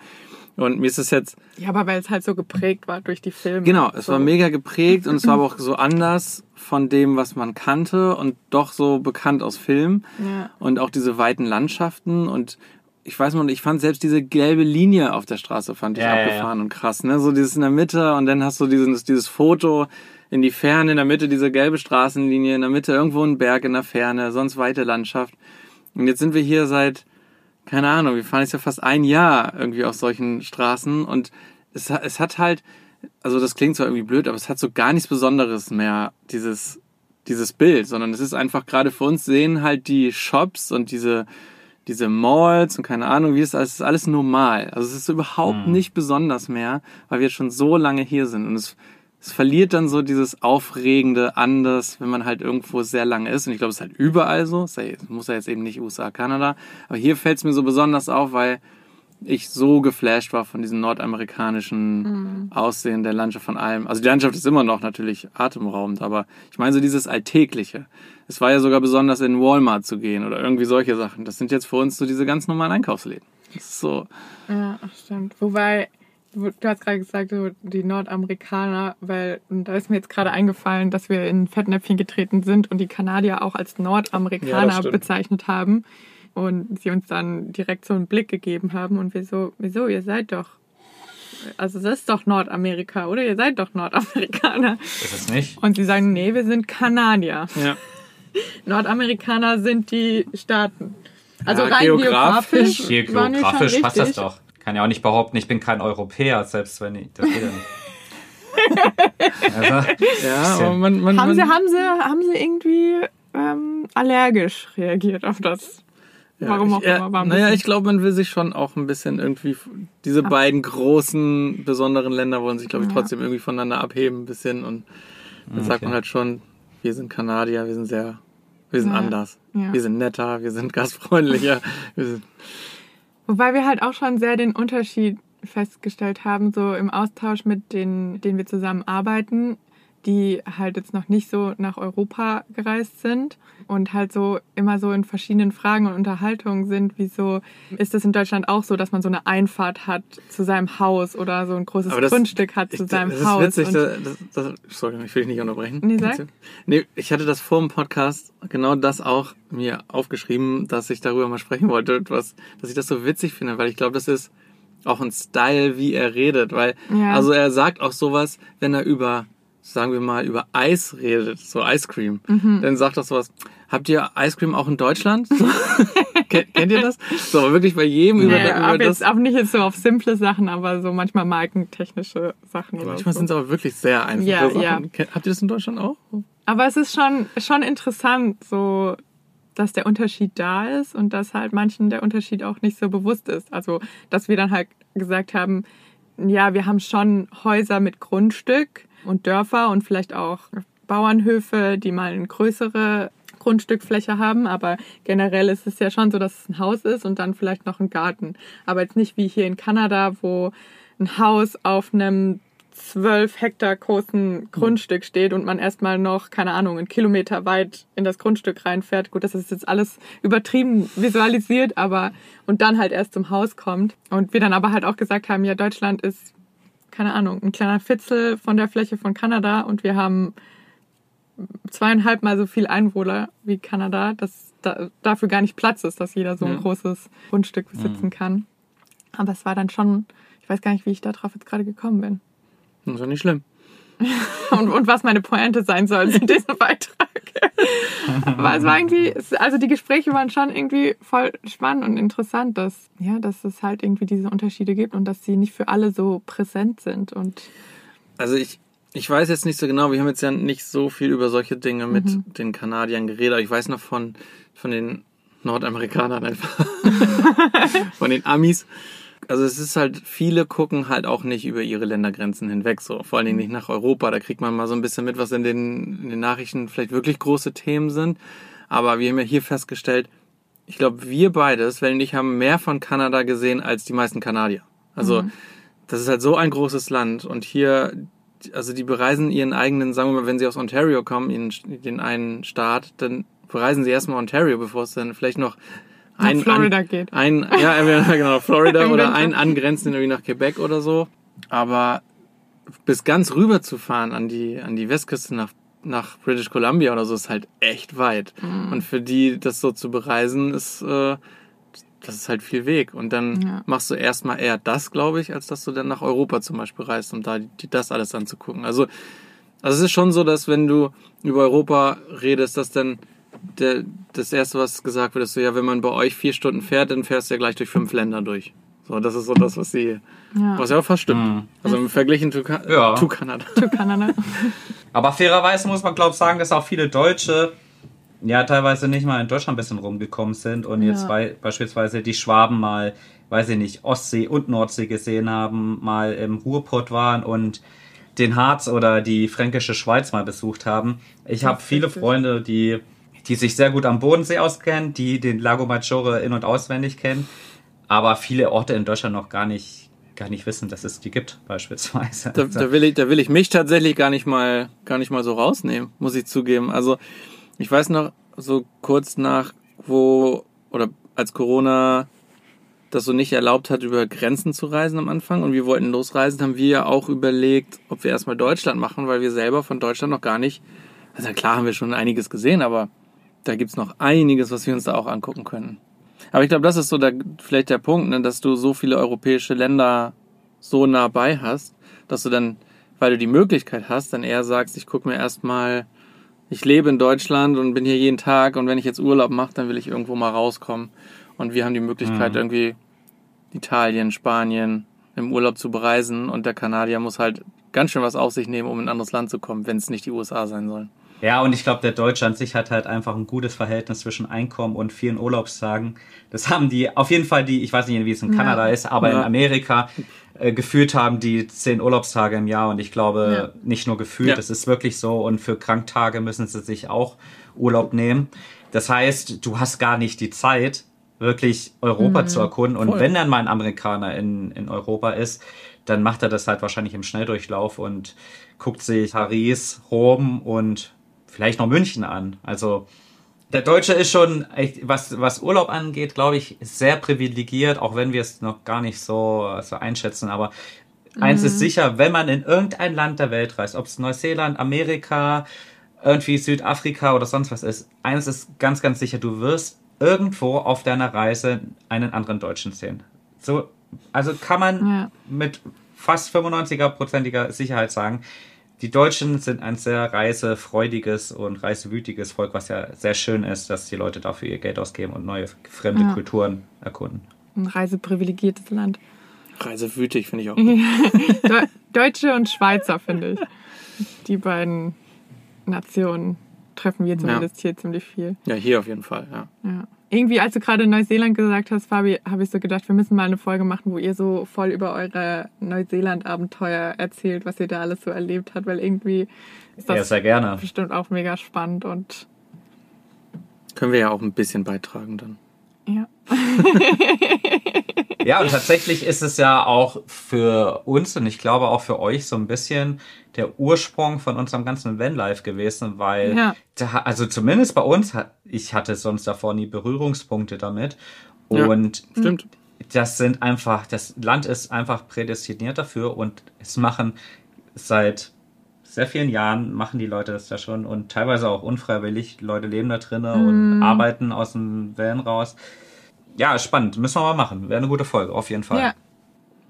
Und mir ist es jetzt, Ja, aber weil es halt so geprägt war durch die Filme. Genau, es so. war mega geprägt und es war aber auch so anders von dem, was man kannte und doch so bekannt aus Filmen. Ja. Und auch diese weiten Landschaften und ich weiß mal, ich fand selbst diese gelbe Linie auf der Straße fand ich Ja, ja, abgefahren und krass, ne? So dieses in der Mitte und dann hast du dieses, dieses Foto. in die Ferne, in der Mitte diese gelbe Straßenlinie, in der Mitte irgendwo ein Berg in der Ferne, sonst weite Landschaft. Und jetzt sind wir hier seit, keine Ahnung, wir fahren jetzt ja fast ein Jahr irgendwie auf solchen Straßen und es, hat- es hat halt, also das klingt zwar irgendwie blöd, aber es hat so gar nichts Besonderes mehr, dieses, dieses Bild, sondern es ist einfach gerade für uns sehen halt die Shops und diese, diese Malls und keine Ahnung, wie es ist, es ist alles normal. Also es ist überhaupt nicht besonders mehr, weil wir jetzt schon so lange hier sind und es, es verliert dann so dieses Aufregende anders, wenn man halt irgendwo sehr lange ist. Und ich glaube, es ist halt überall so. Es muss ja jetzt eben nicht USA, Kanada. Aber hier fällt es mir so besonders auf, weil ich so geflasht war von diesem nordamerikanischen Aussehen der Landschaft von allem. Also die Landschaft ist immer noch natürlich atemberaubend, aber ich meine so dieses Alltägliche. Es war ja sogar besonders in Walmart zu gehen oder irgendwie solche Sachen. Das sind jetzt für uns so diese ganz normalen Einkaufsläden. Das ist so. Ja, stimmt. Wobei, du hast gerade gesagt, so die Nordamerikaner, weil und da ist mir jetzt gerade eingefallen, dass wir in Fettnäpfchen getreten sind und die Kanadier auch als Ja, Nordamerikaner stimmt. bezeichnet haben und sie uns dann direkt so einen Blick gegeben haben und wir so, wieso, ihr seid doch, also das ist doch Nordamerika, oder? Ihr seid doch Nordamerikaner. Ist es nicht? Und sie sagen, nee, wir sind Kanadier. Ja. [laughs] Nordamerikaner sind die Staaten. Also Ja, rein geografisch- geografisch, Geografisch passt das doch. Kann ja auch nicht behaupten, ich bin kein Europäer, selbst wenn ich. Das geht ja nicht. [laughs] Also, Ja, aber man, man, Haben man sie, haben sie, haben sie irgendwie ähm, allergisch reagiert auf das? Ja, Warum auch ich, äh, immer. Naja, ich glaube, man will sich schon auch ein bisschen irgendwie, diese beiden großen, besonderen Länder wollen sich, glaube ich, Ja. trotzdem irgendwie voneinander abheben ein bisschen. Und dann sagt Okay. man halt schon, wir sind Kanadier, wir sind sehr, wir sind Ja. anders. Ja. Wir sind netter, wir sind gastfreundlicher. [laughs] wir sind, Wobei wir halt auch schon sehr den Unterschied festgestellt haben, so im Austausch mit denen, denen wir zusammen arbeiten, die halt jetzt noch nicht so nach Europa gereist sind und halt so immer so in verschiedenen Fragen und Unterhaltungen sind, wie so, ist es in Deutschland auch so, dass man so eine Einfahrt hat zu seinem Haus oder so ein großes das- Grundstück hat zu ich, seinem das ist Haus. witzig, und, das, das, sorry, ich will dich nicht unterbrechen. Nee, sag. Nee, ich hatte das vor dem Podcast genau das auch mir aufgeschrieben, dass ich darüber mal sprechen wollte, was, dass ich das so witzig finde, weil ich glaube, das ist auch ein Style, wie er redet, weil, Ja. also er sagt auch sowas, wenn er über, sagen wir mal, über Eis redet, so Ice Cream, dann sagt er sowas, habt ihr Ice Cream auch in Deutschland? [laughs] Kennt, kennt ihr das? So, aber wirklich bei jedem über, nee, über aber das. jetzt auch nicht jetzt so auf simple Sachen, aber so manchmal markentechnische Sachen. Oder Manchmal so. sind es aber wirklich sehr einfache Ja, Sachen. ja. Habt ihr das in Deutschland auch? Aber es ist schon, schon interessant, so, dass der Unterschied da ist und dass halt manchen der Unterschied auch nicht so bewusst ist. Also, dass wir dann halt gesagt haben, ja, wir haben schon Häuser mit Grundstück und Dörfer und vielleicht auch Bauernhöfe, die mal eine größere Grundstückfläche haben, aber generell ist es ja schon so, dass es ein Haus ist und dann vielleicht noch ein Garten. Aber jetzt nicht wie hier in Kanada, wo ein Haus auf einem 12 Hektar großen Grundstück steht und man erstmal noch, keine Ahnung, einen Kilometer weit in das Grundstück reinfährt. Gut, das ist jetzt alles übertrieben visualisiert, aber und dann halt erst zum Haus kommt. Und wir dann aber halt auch gesagt haben, ja, Deutschland ist, keine Ahnung, ein kleiner Fitzel von der Fläche von Kanada und wir haben zweieinhalb Mal so viel Einwohner wie Kanada, dass da, dafür gar nicht Platz ist, dass jeder so ein Ja. großes Grundstück besitzen kann. Aber es war dann schon, ich weiß gar nicht, wie ich darauf jetzt gerade gekommen bin. Das ist ja nicht schlimm. [laughs] und, und was meine Pointe sein soll in [laughs] diesem Beitrag. [laughs] Aber es war irgendwie, also die Gespräche waren schon irgendwie voll spannend und interessant, dass, ja, dass es halt irgendwie diese Unterschiede gibt und dass sie nicht für alle so präsent sind. Und Also ich, ich weiß jetzt nicht so genau, wir haben jetzt ja nicht so viel über solche Dinge mit den Kanadiern geredet, aber ich weiß noch von, von den Nordamerikanern einfach. [laughs] von den Amis. Also es ist halt, viele gucken halt auch nicht über ihre Ländergrenzen hinweg, so. Vor allen Dingen nicht nach Europa. Da kriegt man mal so ein bisschen mit, was in den, in den Nachrichten vielleicht wirklich große Themen sind. Aber wir haben ja hier festgestellt, ich glaube, wir beide, Sven und ich, haben mehr von Kanada gesehen als die meisten Kanadier. Also, das ist halt so ein großes Land und hier, also die bereisen ihren eigenen, sagen wir mal, wenn sie aus Ontario kommen, ihren, den einen Staat, dann bereisen sie erstmal Ontario, bevor es dann vielleicht noch nach ein, Florida an, geht. ein, ja, entweder genau, Florida [laughs] Im oder ein angrenzenden irgendwie nach Quebec oder so. Aber bis ganz rüber zu fahren an die, an die Westküste nach, nach British Columbia oder so ist halt echt weit. Mhm. Und für die das so zu bereisen ist, äh, das ist halt viel Weg. Und dann Ja. machst du erstmal eher das, glaube ich, als dass du dann nach Europa zum Beispiel reist, um da die, das alles anzugucken. Also, Also es ist schon so, dass wenn du über Europa redest, dass dann der, das erste, was gesagt wird, ist so, ja, wenn man bei euch vier Stunden fährt, dann fährst du ja gleich durch fünf Länder durch. So, das ist so das, was sie, Ja. was ja auch fast stimmt. Mhm. Also im Vergleich zu, Ka Ja. zu Kanada. To Kanada. [laughs] Aber fairerweise muss man, glaube ich, sagen, dass auch viele Deutsche ja teilweise nicht mal in Deutschland ein bisschen rumgekommen sind und jetzt Ja. bei, beispielsweise die Schwaben mal, weiß ich nicht, Ostsee und Nordsee gesehen haben, mal im Ruhrpott waren und den Harz oder die fränkische Schweiz mal besucht haben. Ich habe viele richtig. Freunde, die, die sich sehr gut am Bodensee auskennen, die den Lago Maggiore in- und auswendig kennen, aber viele Orte in Deutschland noch gar nicht, gar nicht wissen, dass es die gibt, beispielsweise. Da, da, will ich, da will ich mich tatsächlich gar nicht mal, gar nicht mal so rausnehmen, muss ich zugeben. Also ich weiß noch, so kurz nach, wo, oder als Corona das so nicht erlaubt hat, über Grenzen zu reisen am Anfang und wir wollten losreisen, haben wir ja auch überlegt, ob wir erstmal Deutschland machen, weil wir selber von Deutschland noch gar nicht, also klar haben wir schon einiges gesehen, aber da gibt's noch einiges, was wir uns da auch angucken können. Aber ich glaube, das ist so der, vielleicht der Punkt, ne, dass du so viele europäische Länder so nah bei hast, dass du dann, weil du die Möglichkeit hast, dann eher sagst, ich gucke mir erstmal, ich lebe in Deutschland und bin hier jeden Tag und wenn ich jetzt Urlaub mache, dann will ich irgendwo mal rauskommen. Und wir haben die Möglichkeit, Mhm. irgendwie Italien, Spanien im Urlaub zu bereisen und der Kanadier muss halt ganz schön was auf sich nehmen, um in ein anderes Land zu kommen, wenn es nicht die USA sein soll. Ja, und ich glaube, der Deutsche an sich hat halt einfach ein gutes Verhältnis zwischen Einkommen und vielen Urlaubstagen. Das haben die, auf jeden Fall die, ich weiß nicht, wie es in Ja. Kanada ist, aber in Ja. Amerika äh, gefühlt haben die zehn Urlaubstage im Jahr und ich glaube, Ja. nicht nur gefühlt, Ja. das ist wirklich so und für Kranktage müssen sie sich auch Urlaub nehmen. Das heißt, du hast gar nicht die Zeit, wirklich Europa zu erkunden und Voll. wenn dann mal ein Amerikaner in, in Europa ist, dann macht er das halt wahrscheinlich im Schnelldurchlauf und guckt sich Paris, Rom und vielleicht noch München an. Also der Deutsche ist schon, was, was Urlaub angeht, glaube ich, sehr privilegiert, auch wenn wir es noch gar nicht so, so einschätzen. Aber eins ist sicher, wenn man in irgendein Land der Welt reist, ob es Neuseeland, Amerika, irgendwie Südafrika oder sonst was ist, eines ist ganz, ganz sicher, du wirst irgendwo auf deiner Reise einen anderen Deutschen sehen. So, also kann man Ja. mit fast 95%iger Sicherheit sagen, die Deutschen sind ein sehr reisefreudiges und reisewütiges Volk, was ja sehr schön ist, dass die Leute dafür ihr Geld ausgeben und neue fremde Ja. Kulturen erkunden. Ein reiseprivilegiertes Land. Reisewütig finde ich auch. [laughs] De Deutsche und Schweizer, finde ich. Die beiden Nationen treffen wir zumindest hier ziemlich viel. Ja, hier auf jeden Fall, ja. Ja. Irgendwie, als du gerade Neuseeland gesagt hast, Fabi, habe ich so gedacht, wir müssen mal eine Folge machen, wo ihr so voll über eure Neuseeland-Abenteuer erzählt, was ihr da alles so erlebt habt, weil irgendwie ist Ja, das sehr gerne. bestimmt auch mega spannend und Können wir ja auch ein bisschen beitragen dann. ja. [laughs] [laughs] [laughs] Ja, und tatsächlich ist es ja auch für uns und ich glaube auch für euch so ein bisschen der Ursprung von unserem ganzen Vanlife gewesen, weil, Ja. da, also zumindest bei uns, ich hatte sonst davor nie Berührungspunkte damit. Ja. Und Stimmt. das sind einfach, das Land ist einfach prädestiniert dafür und es machen seit sehr vielen Jahren machen die Leute das da schon und teilweise auch unfreiwillig. Leute leben da drinnen und arbeiten aus dem Van raus. Ja, spannend. Müssen wir mal machen. Wäre eine gute Folge, auf jeden Fall. Ja.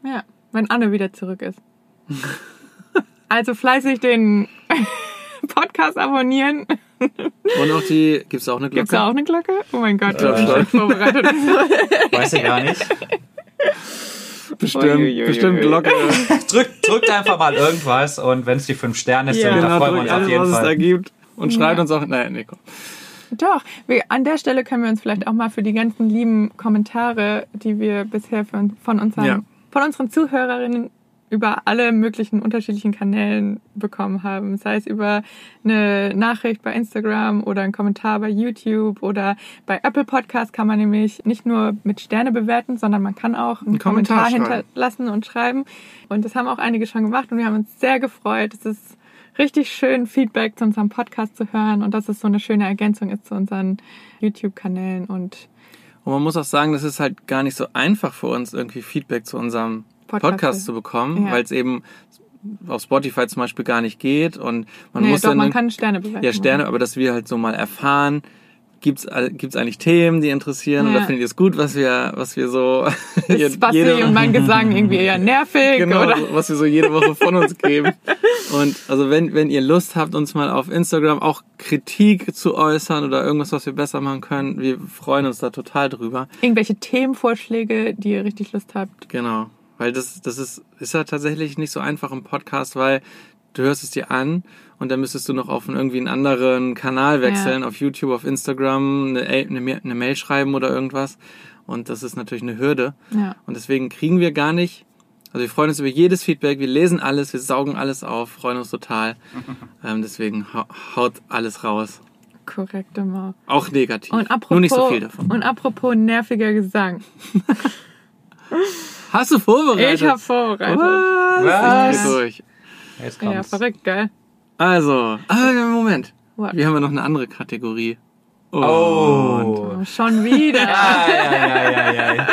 Ja, wenn Anne wieder zurück ist. [laughs] Also fleißig den [laughs] Podcast abonnieren. Und auch die, gibt's auch eine Glocke? Gibt's da auch eine Glocke? Oh mein Gott, glaub ich bin vorbereitet. [laughs] Weiß ich gar nicht. Bestimmt, Uiuiui. bestimmt Glocke. Drückt, drückt einfach mal irgendwas und wenn es die fünf Sterne sind, Ja. da genau, freuen wir uns auf alles, jeden was es da Fall. gibt. Und schreibt Ja. uns auch, naja, nee, komm. Doch, wir, an der Stelle können wir uns vielleicht auch mal für die ganzen lieben Kommentare, die wir bisher von, von, unseren, Ja. von unseren Zuhörerinnen über alle möglichen unterschiedlichen Kanälen bekommen haben. Sei es über eine Nachricht bei Instagram oder ein Kommentar bei YouTube oder bei Apple Podcast kann man nämlich nicht nur mit Sterne bewerten, sondern man kann auch einen Einen Kommentar Kommentar, hinterlassen und schreiben. Und das haben auch einige schon gemacht und wir haben uns sehr gefreut. Es ist richtig schön, Feedback zu unserem Podcast zu hören und dass es so eine schöne Ergänzung ist zu unseren YouTube-Kanälen und Und man muss auch sagen, das ist halt gar nicht so einfach für uns, irgendwie Feedback zu unserem Podcast. Podcast, zu bekommen, Ja. weil es eben auf Spotify zum Beispiel gar nicht geht und man nee, muss doch, dann man kann Sterne bewerten. ja Sterne, aber dass wir halt so mal erfahren, gibt's gibt's eigentlich Themen, die interessieren Ja. oder findet ihr es gut, was wir was wir so [laughs] Ist Basti jede- und mein Gesang irgendwie eher nervig? genau, oder? was wir so jede Woche von uns geben. Und also wenn, wenn ihr Lust habt, uns mal auf Instagram auch Kritik zu äußern oder irgendwas, was wir besser machen können, wir freuen uns da total drüber. Irgendwelche Themenvorschläge, die ihr richtig Lust habt. Genau. Weil das, das ist, ist ja tatsächlich nicht so einfach im Podcast, weil du hörst es dir an und dann müsstest du noch auf einen, irgendwie einen anderen Kanal wechseln, auf YouTube, auf Instagram, eine, eine, eine Mail schreiben oder irgendwas. Und das ist natürlich eine Hürde. Ja. Und deswegen kriegen wir gar nicht, also wir freuen uns über jedes Feedback, wir lesen alles, wir saugen alles auf, freuen uns total. [laughs] ähm, deswegen hau- haut alles raus. Korrekt immer. Auch negativ. Und apropos, Nur nicht so viel davon. Und apropos nerviger Gesang. Hast du vorbereitet? Ich habe vorbereitet. Was? Ich dreh durch. Jetzt Ja, kommt's. verrückt, gell? Also, ah, Moment. What? Wir haben ja noch eine andere Kategorie. Und Oh. Oh, schon wieder. Ja, ja, ja, ja, ja.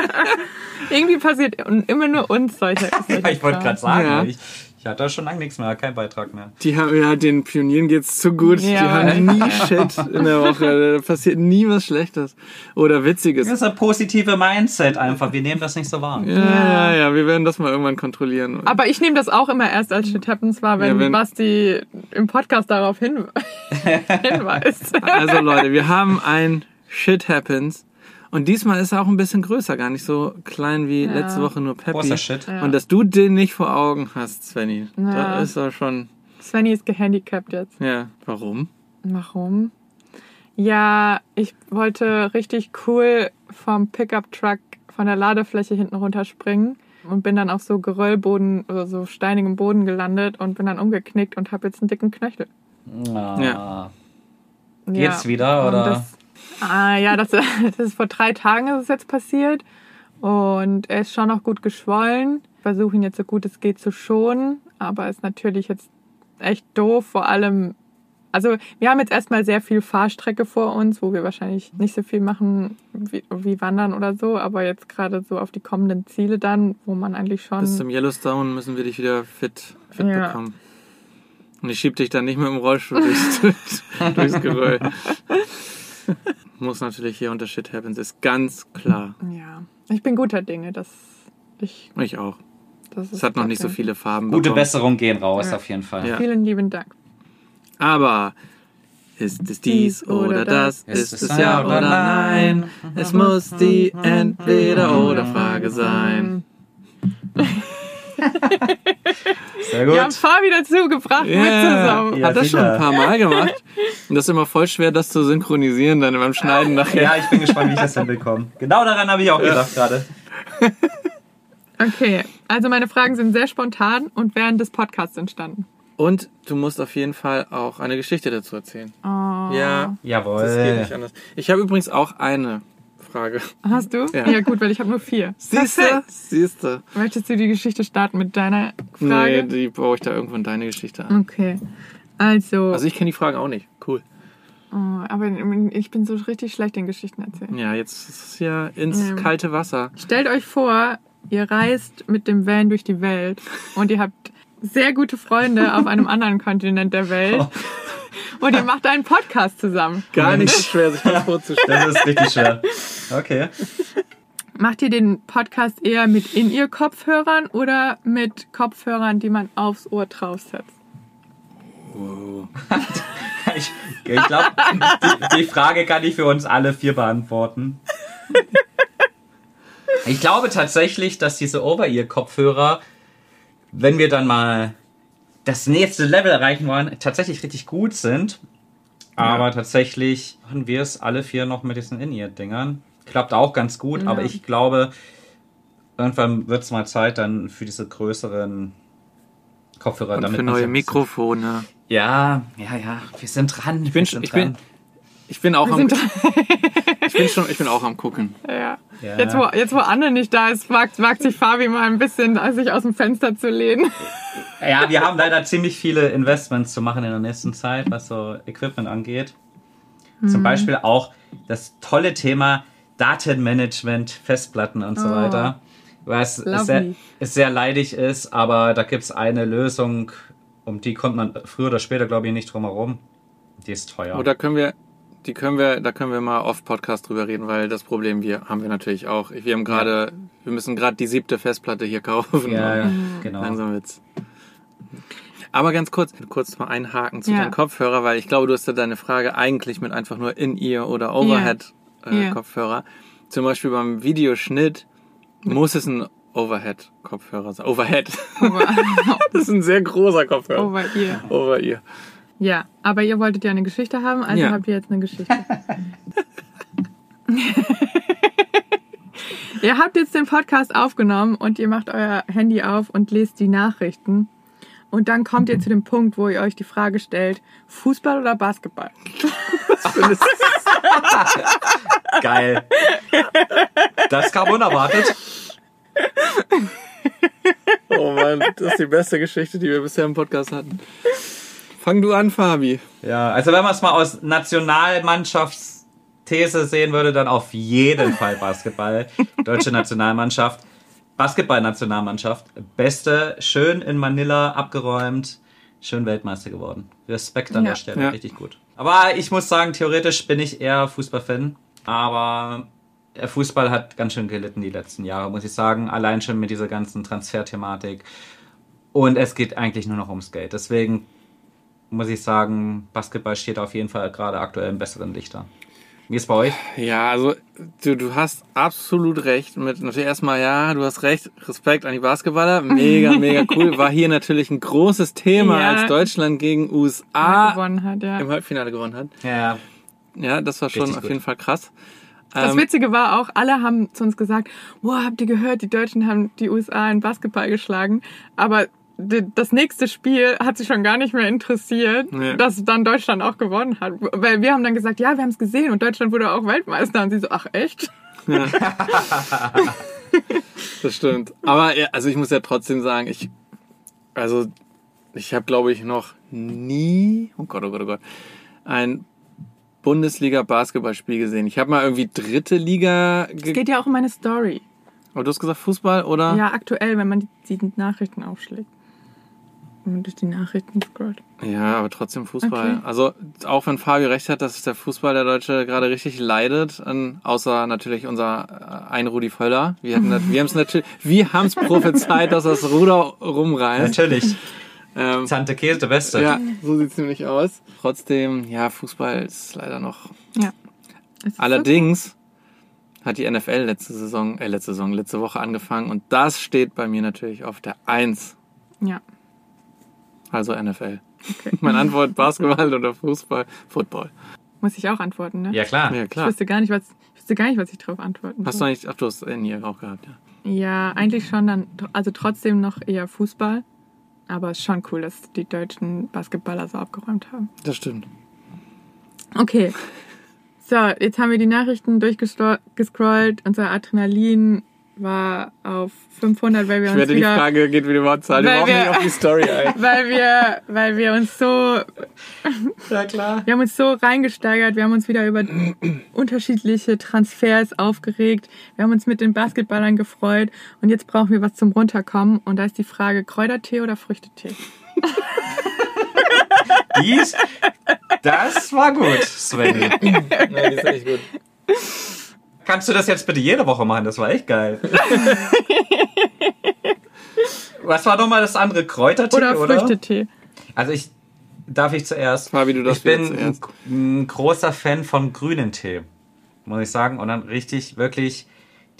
Irgendwie passiert immer nur uns solche. solche [laughs] ich wollte gerade sagen, Ja. ich, ich hatte da schon lange nichts mehr, kein Beitrag mehr. Die haben ja den Pionieren geht's zu gut. Die Ja. haben nie Shit in der Woche. Da passiert nie was Schlechtes oder Witziges. Das ist ein positive Mindset einfach. Wir nehmen das nicht so wahr. Ja, ja, ja, wir werden das mal irgendwann kontrollieren. Aber ich nehme das auch immer erst als Shit Happens wahr, wenn, Ja, wenn- Basti im Podcast darauf hin [laughs] hinweist. Also Leute, wir haben ein Shit Happens. Und diesmal ist er auch ein bisschen größer, gar nicht so klein wie Ja. letzte Woche nur Peppy. Großer Shit. Ja. Und dass du den nicht vor Augen hast, Svenny, Ja. da ist er schon. Svenny ist gehandicapt jetzt. Ja, warum? Warum? Ja, ich wollte richtig cool vom Pickup-Truck von der Ladefläche hinten runterspringen und bin dann auf so Geröllboden oder so steinigem Boden gelandet und bin dann umgeknickt und habe jetzt einen dicken Knöchel. Ah. Ja. Geht's wieder, und oder? Das, ah, ja, das, [laughs] das ist vor drei Tagen ist es jetzt passiert und er ist schon noch gut geschwollen. Ich versuche ihn jetzt so gut es geht zu schonen, aber ist natürlich jetzt echt doof, vor allem also wir haben jetzt erstmal sehr viel Fahrstrecke vor uns, wo wir wahrscheinlich nicht so viel machen wie, wie Wandern oder so, aber jetzt gerade so auf die kommenden Ziele dann, wo man eigentlich schon... Bis zum Yellowstone müssen wir dich wieder fit, fit Ja. bekommen. Und ich schieb dich dann nicht mit dem Rollstuhl durchs, [laughs] durchs Geröll. [laughs] Muss natürlich hier unter Shit Happens, ist ganz klar. ja, ich bin guter Dinge, dass ich... Ich auch. Das ist Es hat noch nicht so viele Farben Gute bekommen. Besserung gehen raus, Ja. auf jeden Fall. Ja. Vielen lieben Dank. Aber ist es dies oder das? Ist es ja oder nein? Es muss die Entweder-oder-Frage sein. [laughs] [laughs] Sehr Wir haben gut. Fabi dazu gebracht, Ja, mitzusammen. Ja, hat das schon sicher. ein paar Mal gemacht. [laughs] Und das ist immer voll schwer, das zu synchronisieren dann beim Schneiden nachher. Ja, ich bin gespannt, wie ich das hinbekomme. Genau daran habe ich auch gedacht gerade. [laughs] Okay, also meine Fragen sind sehr spontan und während des Podcasts entstanden. Und du musst auf jeden Fall auch eine Geschichte dazu erzählen. Oh. Ja, das geht Jawohl. nicht anders. Ich habe übrigens auch eine Frage. Hast du? Ja. Ja. gut, weil ich habe nur vier. Siehste? Siehste. Möchtest du die Geschichte starten mit deiner Nee, Frage? die baue ich da irgendwo in deine Geschichte an. Okay. Also, Also ich kenne die Fragen auch nicht. Cool. oh, aber ich bin so richtig schlecht in Geschichten erzählen. Ja, jetzt ist es ja ins Ähm. kalte Wasser. Stellt euch vor, ihr reist mit dem Van durch die Welt und ihr habt sehr gute Freunde auf einem anderen Kontinent der Welt [laughs] und ihr macht einen Podcast zusammen. Gar nicht so schwer, sich das vorzustellen. Das ist richtig schwer. Okay. Macht ihr den Podcast eher mit In-Ear-Kopfhörern oder mit Kopfhörern, die man aufs Ohr draufsetzt? [laughs] Ich, ich glaube, die, die Frage kann ich für uns alle vier beantworten. [laughs] Ich glaube tatsächlich, dass diese Over-Ear-Kopfhörer, wenn wir dann mal das nächste Level erreichen wollen, tatsächlich richtig gut sind. Aber tatsächlich machen wir es alle vier noch mit diesen In-Ear-Dingern. Klappt auch ganz gut, Ja. aber ich glaube, irgendwann wird es mal Zeit dann für diese größeren Kopfhörer. Und damit für neue Mikrofone. Ja, ja, ja, wir sind dran. Ich bin, ich bin, ich bin auch Wir am, ich bin schon, ich bin auch am gucken. Ja. Ja. Jetzt, wo, jetzt, wo Anne nicht da ist, wagt, wagt sich Fabi mal ein bisschen, sich aus dem Fenster zu lehnen. Ja, wir haben leider ziemlich viele Investments zu machen in der nächsten Zeit, was so Equipment angeht. Mhm. Zum Beispiel auch das tolle Thema Datenmanagement, Festplatten und so Oh. weiter. Was sehr, sehr leidig ist, aber da gibt es eine Lösung, um die kommt man früher oder später, glaube ich, nicht drum herum. Die ist teuer. Oder können wir die können wir, da können wir mal off Podcast drüber reden, weil das Problem wir haben wir natürlich auch. Wir haben gerade, wir müssen gerade die siebte Festplatte hier kaufen. Ja, Und [laughs] genau. Langsam wird's. Aber ganz kurz, kurz mal einhaken zu Ja. deinem Kopfhörer, weil ich glaube, du hast ja deine Frage eigentlich mit einfach nur In-Ear oder Overhead äh, Ja. Kopfhörer. Zum Beispiel beim Videoschnitt muss es ein Overhead Kopfhörer sein. Overhead. Over, [laughs] Das ist ein sehr großer Kopfhörer. over ihr. Over-Ear. Ja, aber ihr wolltet ja eine Geschichte haben, also Ja. habt ihr jetzt eine Geschichte. [laughs] ihr habt jetzt den Podcast aufgenommen und ihr macht euer Handy auf und lest die Nachrichten. Und dann kommt ihr zu dem Punkt, wo ihr euch die Frage stellt, Fußball oder Basketball? Geil. Das kam unerwartet. Oh Mann, das ist die beste Geschichte, die wir bisher im Podcast hatten. Fang du an, Fabi. Ja, also wenn man es mal aus Nationalmannschaftsthese sehen würde, dann auf jeden [laughs] Fall Basketball. Deutsche Nationalmannschaft. Basketball-Nationalmannschaft. Beste, schön in Manila abgeräumt. Schön Weltmeister geworden. Respekt an Ja. der Stelle, Ja. richtig gut. Aber ich muss sagen, theoretisch bin ich eher Fußballfan. Aber der Fußball hat ganz schön gelitten die letzten Jahre, muss ich sagen. Allein schon mit dieser ganzen Transferthematik. Und es geht eigentlich nur noch ums Geld. Deswegen muss ich sagen, Basketball steht auf jeden Fall gerade aktuell im besseren Lichter. Wie ist bei euch? Ja, also du, du hast absolut recht. Mit natürlich erstmal, ja, du hast recht. Respekt an die Basketballer. Mega, [laughs] mega cool. War hier natürlich ein großes Thema, Ja. als Deutschland gegen USA gewonnen hat, ja. im Halbfinale gewonnen hat. Ja, Ja, das war schon Richtig auf gut. jeden Fall krass. Das Ähm, Witzige war auch, alle haben zu uns gesagt, wow, habt ihr gehört, die Deutschen haben die USA in Basketball geschlagen. Aber das nächste Spiel hat sie schon gar nicht mehr interessiert, Nee. dass dann Deutschland auch gewonnen hat. Weil wir haben dann gesagt, ja, wir haben es gesehen und Deutschland wurde auch Weltmeister. Und sie so, ach echt? [laughs] Das stimmt. Aber ja, also ich muss ja trotzdem sagen, ich also ich habe glaube ich noch nie, oh Gott, oh Gott, oh Gott, ein Bundesliga Basketballspiel gesehen. Ich habe mal irgendwie dritte Liga Es ge geht ja auch um eine Story. Aber du hast gesagt Fußball oder? Ja, aktuell, wenn man die, die Nachrichten aufschlägt. Wenn man durch die Nachrichten scrollt. Ja, aber trotzdem Fußball. Okay. Also auch wenn Fabio recht hat, dass der Fußball der Deutsche gerade richtig leidet, an, außer natürlich unser äh, ein Rudi Völler. Wir wir haben es natürlich, [laughs] wir haben es prophezeit, dass das Ruder rumreißt. natürlich. Ähm, Tante Käse, der Beste. ja, so sieht's nämlich aus. Trotzdem, ja, Fußball ist leider noch. Ja. Es Allerdings hat die NFL letzte Saison, äh, letzte Saison, letzte Woche angefangen und das steht bei mir natürlich auf der Eins. So. Ja. Also NFL. Okay. [laughs] Meine Antwort Basketball oder Fußball, Football. Muss ich auch antworten, ne? Ja, klar. Ja, Ich klar. wüsste gar nicht, was, ich wüsste gar nicht, was ich drauf antworten Hast du eigentlich, ach, du hast in hier auch gehabt, ja. Ja, eigentlich schon dann, also trotzdem noch eher Fußball. Aber es ist schon cool, dass die deutschen Basketballer so abgeräumt haben. Das stimmt. Okay. So, jetzt haben wir die Nachrichten durchgescrollt. Unser Adrenalin war auf 500, weil wir Ich uns werde die wieder, Frage, geht wieder mal Zahl, wir brauchen nicht auf die Story [laughs] ein. weil wir, weil wir uns so, Ja, klar. wir haben uns so reingesteigert. Wir haben uns wieder über unterschiedliche Transfers aufgeregt. Wir haben uns mit den Basketballern gefreut. Und jetzt brauchen wir was zum Runterkommen. Und da ist die Frage, Kräutertee oder Früchtetee? [laughs] Dies, das war gut, Sven. [laughs] Ja, die ist echt gut. Kannst du das jetzt bitte jede Woche machen? Das war echt geil. [laughs] Was war nochmal das andere? Kräutertee, Oder oder? Früchtetee? Also ich, darf ich zuerst? Fabi, du ich darfst bin wieder zuerst. ein, ein großer Fan von grünen Tee, muss ich sagen. Und dann richtig, wirklich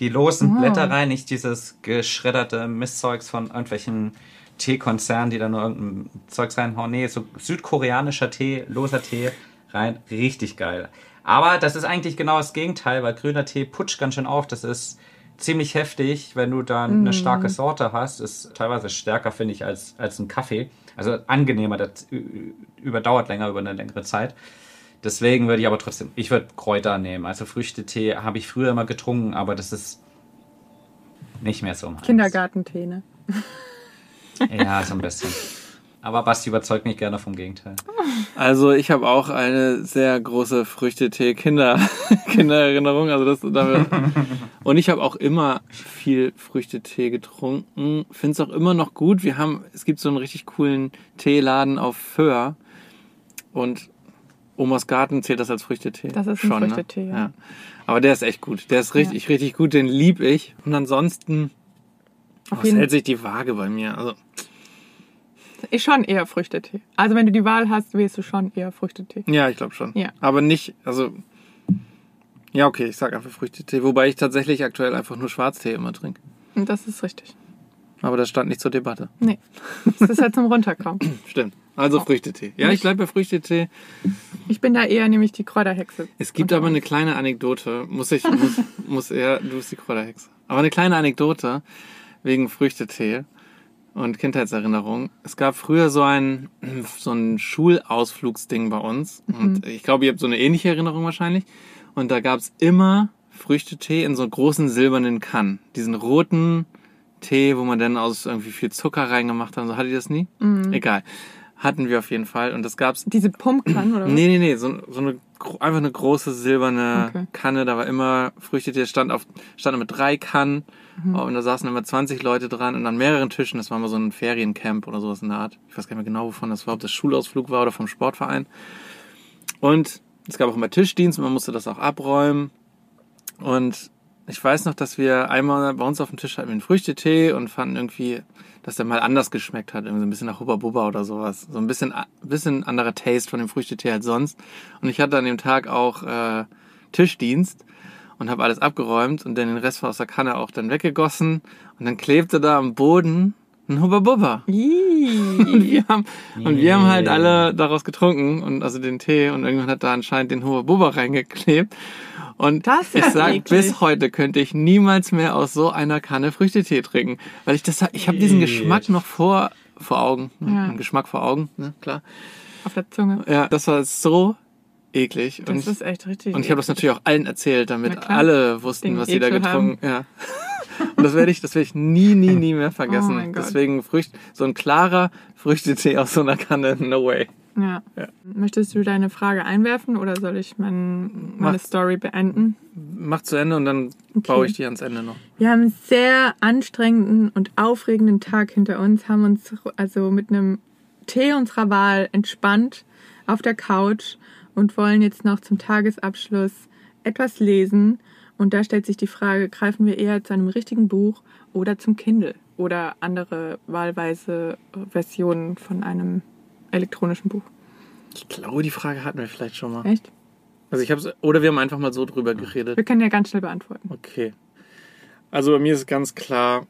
die losen Oh. Blätter rein, nicht dieses geschredderte Mistzeugs von irgendwelchen Teekonzernen, die da nur irgendein Zeugs reinhauen. Nee, so südkoreanischer Tee, loser Tee rein, richtig geil. Aber das ist eigentlich genau das Gegenteil, weil grüner Tee putscht ganz schön auf. Das ist ziemlich heftig, wenn du dann eine starke Sorte hast. Ist teilweise stärker, finde ich, als, als ein Kaffee. Also angenehmer, das überdauert länger über eine längere Zeit. Deswegen würde ich aber trotzdem, ich würde Kräuter nehmen. Also Früchtetee habe ich früher immer getrunken, aber das ist nicht mehr so meins. Kindergartentee, ne? Ja, so ein bisschen. Aber Basti überzeugt mich gerne vom Gegenteil. Also ich habe auch eine sehr große Früchtetee-Kinder [laughs] Kindererinnerung. Also das damit. [laughs] Und ich habe auch immer viel Früchtetee getrunken. Finde es auch immer noch gut. Wir haben, es gibt so einen richtig coolen Teeladen auf Föhr. Und Omas Garten zählt das als Früchtetee? Das ist ein Schon, Früchtetee, ne? ja. ja. Aber der ist echt gut. Der ist richtig, richtig gut, den lieb ich. Und ansonsten, jeden hält sich die Waage bei mir? Also, ist schon eher Früchtetee. Also wenn du die Wahl hast, wählst du schon eher Früchtetee. ja, ich glaube schon. Ja. Aber nicht, also, ja, okay, ich sag einfach Früchtetee. Wobei ich tatsächlich aktuell einfach nur Schwarztee immer trinke. Das ist richtig. Aber das stand nicht zur Debatte. Nee. Das ist halt zum Runterkommen. [clears throat] Stimmt. Also Früchtetee. Ja, ich bleibe bei Früchtetee. Ich bin da eher nämlich die Kräuterhexe. Es gibt aber eine kleine Anekdote. Muss ich, muss, muss er, du bist die Kräuterhexe. Aber eine kleine Anekdote wegen Früchtetee und Kindheitserinnerung. Es gab früher so ein, so ein Schulausflugsding bei uns. Und ich glaube, ihr habt so eine ähnliche Erinnerung wahrscheinlich. Und da gab's immer Früchtetee in so großen silbernen Kannen. Diesen roten Tee, wo man dann aus irgendwie viel Zucker reingemacht hat. So hatte ich das nie? Egal. Hatten wir auf jeden Fall. Und das gab's Diese Pumpkan, oder was? Nee, nee, nee, so, so eine einfach eine große silberne Okay. Kanne, da war immer Früchtetee, stand auf stand mit drei Kannen und da saßen immer 20 Leute dran und an mehreren Tischen, das war mal so ein Feriencamp oder sowas in der Art. Ich weiß gar nicht mehr genau, wovon das war, ob das Schulausflug war oder vom Sportverein. Und es gab auch immer Tischdienst, man musste das auch abräumen. Und ich weiß noch, dass wir einmal bei uns auf dem Tisch hatten wir einen Früchtetee und fanden irgendwie, dass der mal anders geschmeckt hat. Irgendwie so ein bisschen nach Hubba Bubba oder sowas. So ein bisschen, ein bisschen anderer Taste von dem Früchtetee als sonst. Und ich hatte an dem Tag auch äh, Tischdienst und habe alles abgeräumt und dann den Rest aus der Kanne auch dann weggegossen. Und dann klebte da am Boden ein Hubba Bubba. Und wir haben, und wir haben halt alle daraus getrunken und also den Tee und irgendwann hat da anscheinend den Hubba Bubba reingeklebt. Und Das ich sag, eklig. bis heute könnte ich niemals mehr aus so einer Kanne Früchtetee trinken, weil ich das, ich habe diesen Geschmack noch vor vor Augen, Ja. Ein Geschmack vor Augen, ne, klar. Auf der Zunge. Ja, das war so eklig und Das ich, ist echt richtig. und ich habe das natürlich auch allen erzählt, damit alle wussten, Den was sie da getrunken. Ja. Und das werde ich, das werde ich nie, nie, nie mehr vergessen. Oh. Deswegen Frücht, so ein klarer Früchtetee aus so einer Kanne, no way. Ja. Möchtest du deine Frage einwerfen oder soll ich mein, meine Mach. Story beenden? Mach zu Ende und dann baue ich die ans Ende noch. Wir haben einen sehr anstrengenden und aufregenden Tag hinter uns, haben uns also mit einem Tee unserer Wahl entspannt auf der Couch und wollen jetzt noch zum Tagesabschluss etwas lesen. Und da stellt sich die Frage, greifen wir eher zu einem richtigen Buch oder zum Kindle oder andere wahlweise Versionen von einem elektronischen Buch? Ich glaube, die Frage hatten wir vielleicht schon mal. Echt? Also ich habe oder wir haben einfach mal so drüber geredet. Wir können ja ganz schnell beantworten. Okay. Also bei mir ist ganz klar,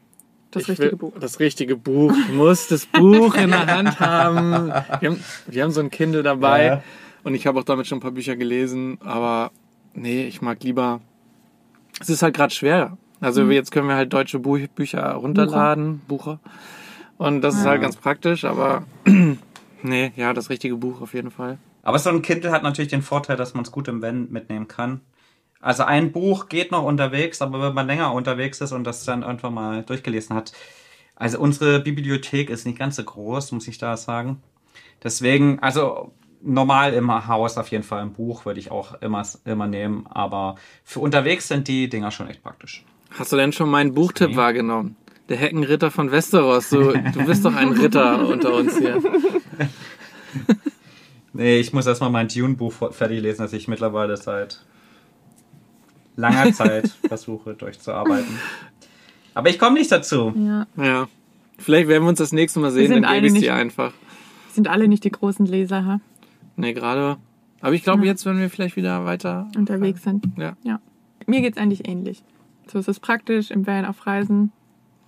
Das ich richtige will, Buch. Das richtige Buch. Ich muss das Buch in der Hand [laughs] haben. Wir haben, wir haben so ein Kindle dabei Ja. und ich habe auch damit schon ein paar Bücher gelesen, aber nee, ich mag lieber. Es ist halt gerade schwer. Also Mhm. jetzt können wir halt deutsche Buch, Bücher runterladen, Bucher. Und das ist halt ganz praktisch, aber [clears throat] nee, ja, das richtige Buch auf jeden Fall. Aber so ein Kindle hat natürlich den Vorteil, dass man es gut im Van mitnehmen kann. Also ein Buch geht noch unterwegs, aber wenn man länger unterwegs ist und das dann irgendwann mal durchgelesen hat. Also unsere Bibliothek ist nicht ganz so groß, muss ich da sagen. Deswegen, also normal im Haus auf jeden Fall ein Buch würde ich auch immer, immer nehmen. Aber für unterwegs sind die Dinger schon echt praktisch. Hast du denn schon meinen Buchtipp wahrgenommen? Der Heckenritter von Westeros. Du, du bist doch ein Ritter unter uns hier. [laughs] Nee, ich muss erstmal mein Dune-Buch fertig lesen, das ich mittlerweile seit langer Zeit [laughs] versuche durchzuarbeiten. Aber ich komme nicht dazu. Ja. Ja. Vielleicht werden wir uns das nächste Mal sehen, sind dann gebe alle ich nicht- dir einfach. Sind alle nicht die großen Leser ha? Nee, gerade. Aber ich glaube, jetzt werden wir vielleicht wieder weiter. unterwegs sind. Ja. ja. Mir geht's eigentlich ähnlich. So ist es praktisch im Van auf Reisen.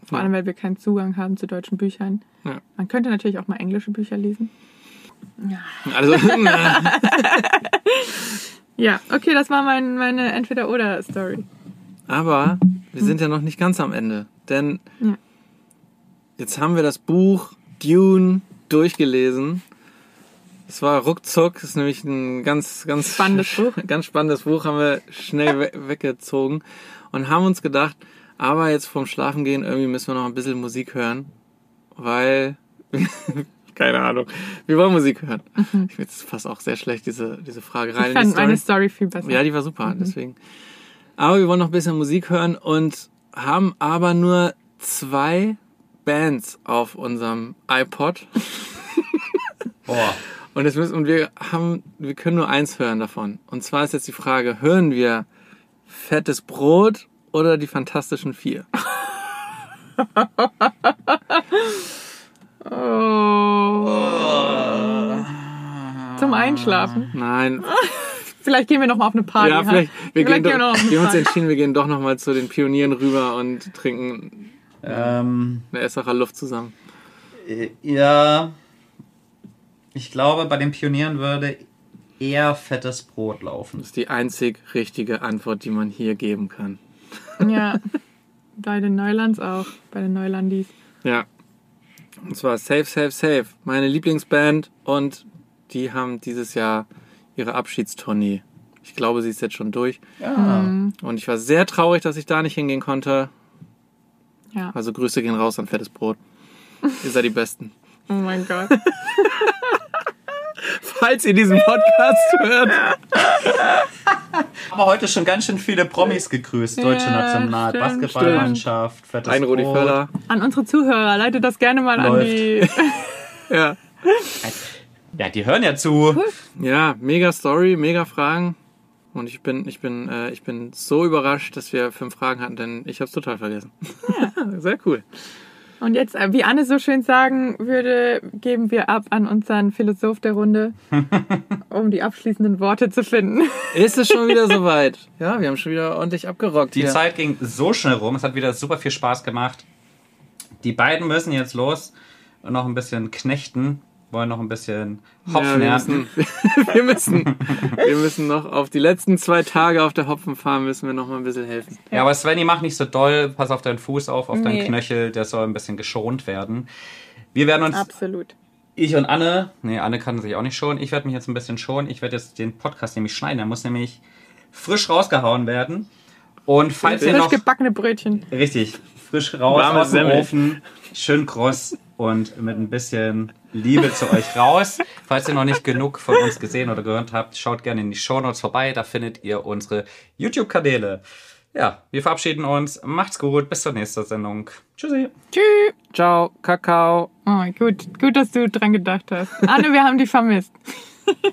Vor Ja. allem, weil wir keinen Zugang haben zu deutschen Büchern. Ja. Man könnte natürlich auch mal englische Bücher lesen. Also, [laughs] na, Ja, okay, das war mein, meine Entweder-Oder-Story. aber wir sind ja noch nicht ganz am Ende. Denn Ja. jetzt haben wir das Buch Dune durchgelesen. Es war ruckzuck, ist nämlich ein ganz, ganz Spannendes [laughs] Buch. Ganz spannendes Buch haben wir schnell we [laughs] weggezogen und haben uns gedacht, aber jetzt vorm Schlafengehen irgendwie müssen wir noch ein bisschen Musik hören, weil [laughs] keine Ahnung, wir wollen Musik hören. Ich finde es fast auch sehr schlecht diese diese Frage rein Mhm. Ich fand meine Story. Story viel besser. Ja, die war super, deswegen. Aber wir wollen noch ein bisschen Musik hören und haben aber nur zwei Bands auf unserem iPod. Boah. Und, jetzt müssen, und wir haben, wir können nur eins hören davon. Und zwar ist jetzt die Frage, hören wir fettes Brot oder die Fantastischen Vier? [laughs] Oh. Zum Einschlafen. Nein. [laughs] Vielleicht gehen wir noch mal auf eine Party. ja, vielleicht, wir, gehen Vielleicht doch, wir noch auf eine wir haben uns entschieden, wir gehen doch nochmal zu den Pionieren rüber und trinken Ähm, eine Essacher Luft zusammen. äh, ja. Ich glaube, bei den Pionieren würde eher fettes Brot laufen. Das ist die einzig richtige Antwort, die man hier geben kann. Ja. [laughs] Bei den Neulands auch. Bei den Neulandis. Ja. Und zwar Safe, Safe, Safe. Meine Lieblingsband und die haben dieses Jahr ihre Abschiedstournee. Ich glaube, sie ist jetzt schon durch. Ja. Und ich war sehr traurig, dass ich da nicht hingehen konnte. Ja. Also Grüße gehen raus an fettes Brot. Ihr seid die Besten. Oh mein Gott. [laughs] Falls ihr diesen Podcast hört. Aber heute schon ganz schön viele Promis gegrüßt. Deutsche Ja, National stimmt, Basketballmannschaft, fettes Ein Rudi. Völler. An unsere Zuhörer, leitet das gerne mal an Läuft. die. [laughs] Ja. Ja, die hören ja zu. Ja, mega Story, mega Fragen. Und ich bin, ich bin, äh, ich bin so überrascht, dass wir fünf Fragen hatten, denn ich habe es total vergessen. [laughs] Sehr cool. Und jetzt, äh, wie Anne so schön sagen würde, geben wir ab an unseren Philosoph der Runde, [laughs] um die abschließenden Worte zu finden. Ist es schon wieder [laughs] soweit? Ja, wir haben schon wieder ordentlich abgerockt. Die hier. Zeit ging so schnell rum. Es hat wieder super viel Spaß gemacht. Die beiden müssen jetzt los und noch ein bisschen knechten. Wollen noch ein bisschen Hopfen ja, wir, ernten. müssen, [laughs] wir, müssen, wir müssen noch auf die letzten zwei Tage auf der Hopfenfarm müssen wir noch mal ein bisschen helfen. Ja, aber Svenny, mach nicht so doll. Pass auf deinen Fuß auf, auf deinen Nee. Knöchel. Der soll ein bisschen geschont werden. Wir werden uns, Absolut. ich und Anne, nee, Anne kann sich auch nicht schonen. Ich werde mich jetzt ein bisschen schonen. Ich werde jetzt den Podcast nämlich schneiden. Der muss nämlich frisch rausgehauen werden. Und falls ihr Frisch noch... gebackene Brötchen. Richtig, frisch raus Warme aus dem Semmel. Ofen, schön kross und mit ein bisschen Liebe zu euch raus. Falls ihr noch nicht genug von uns gesehen oder gehört habt, schaut gerne in die Shownotes vorbei, da findet ihr unsere YouTube-Kanäle. Ja, wir verabschieden uns. Macht's gut, bis zur nächsten Sendung. Tschüssi. Tschüss. Ciao, Kakao. Oh, gut, gut, dass du dran gedacht hast. Anne, wir haben dich vermisst. [laughs]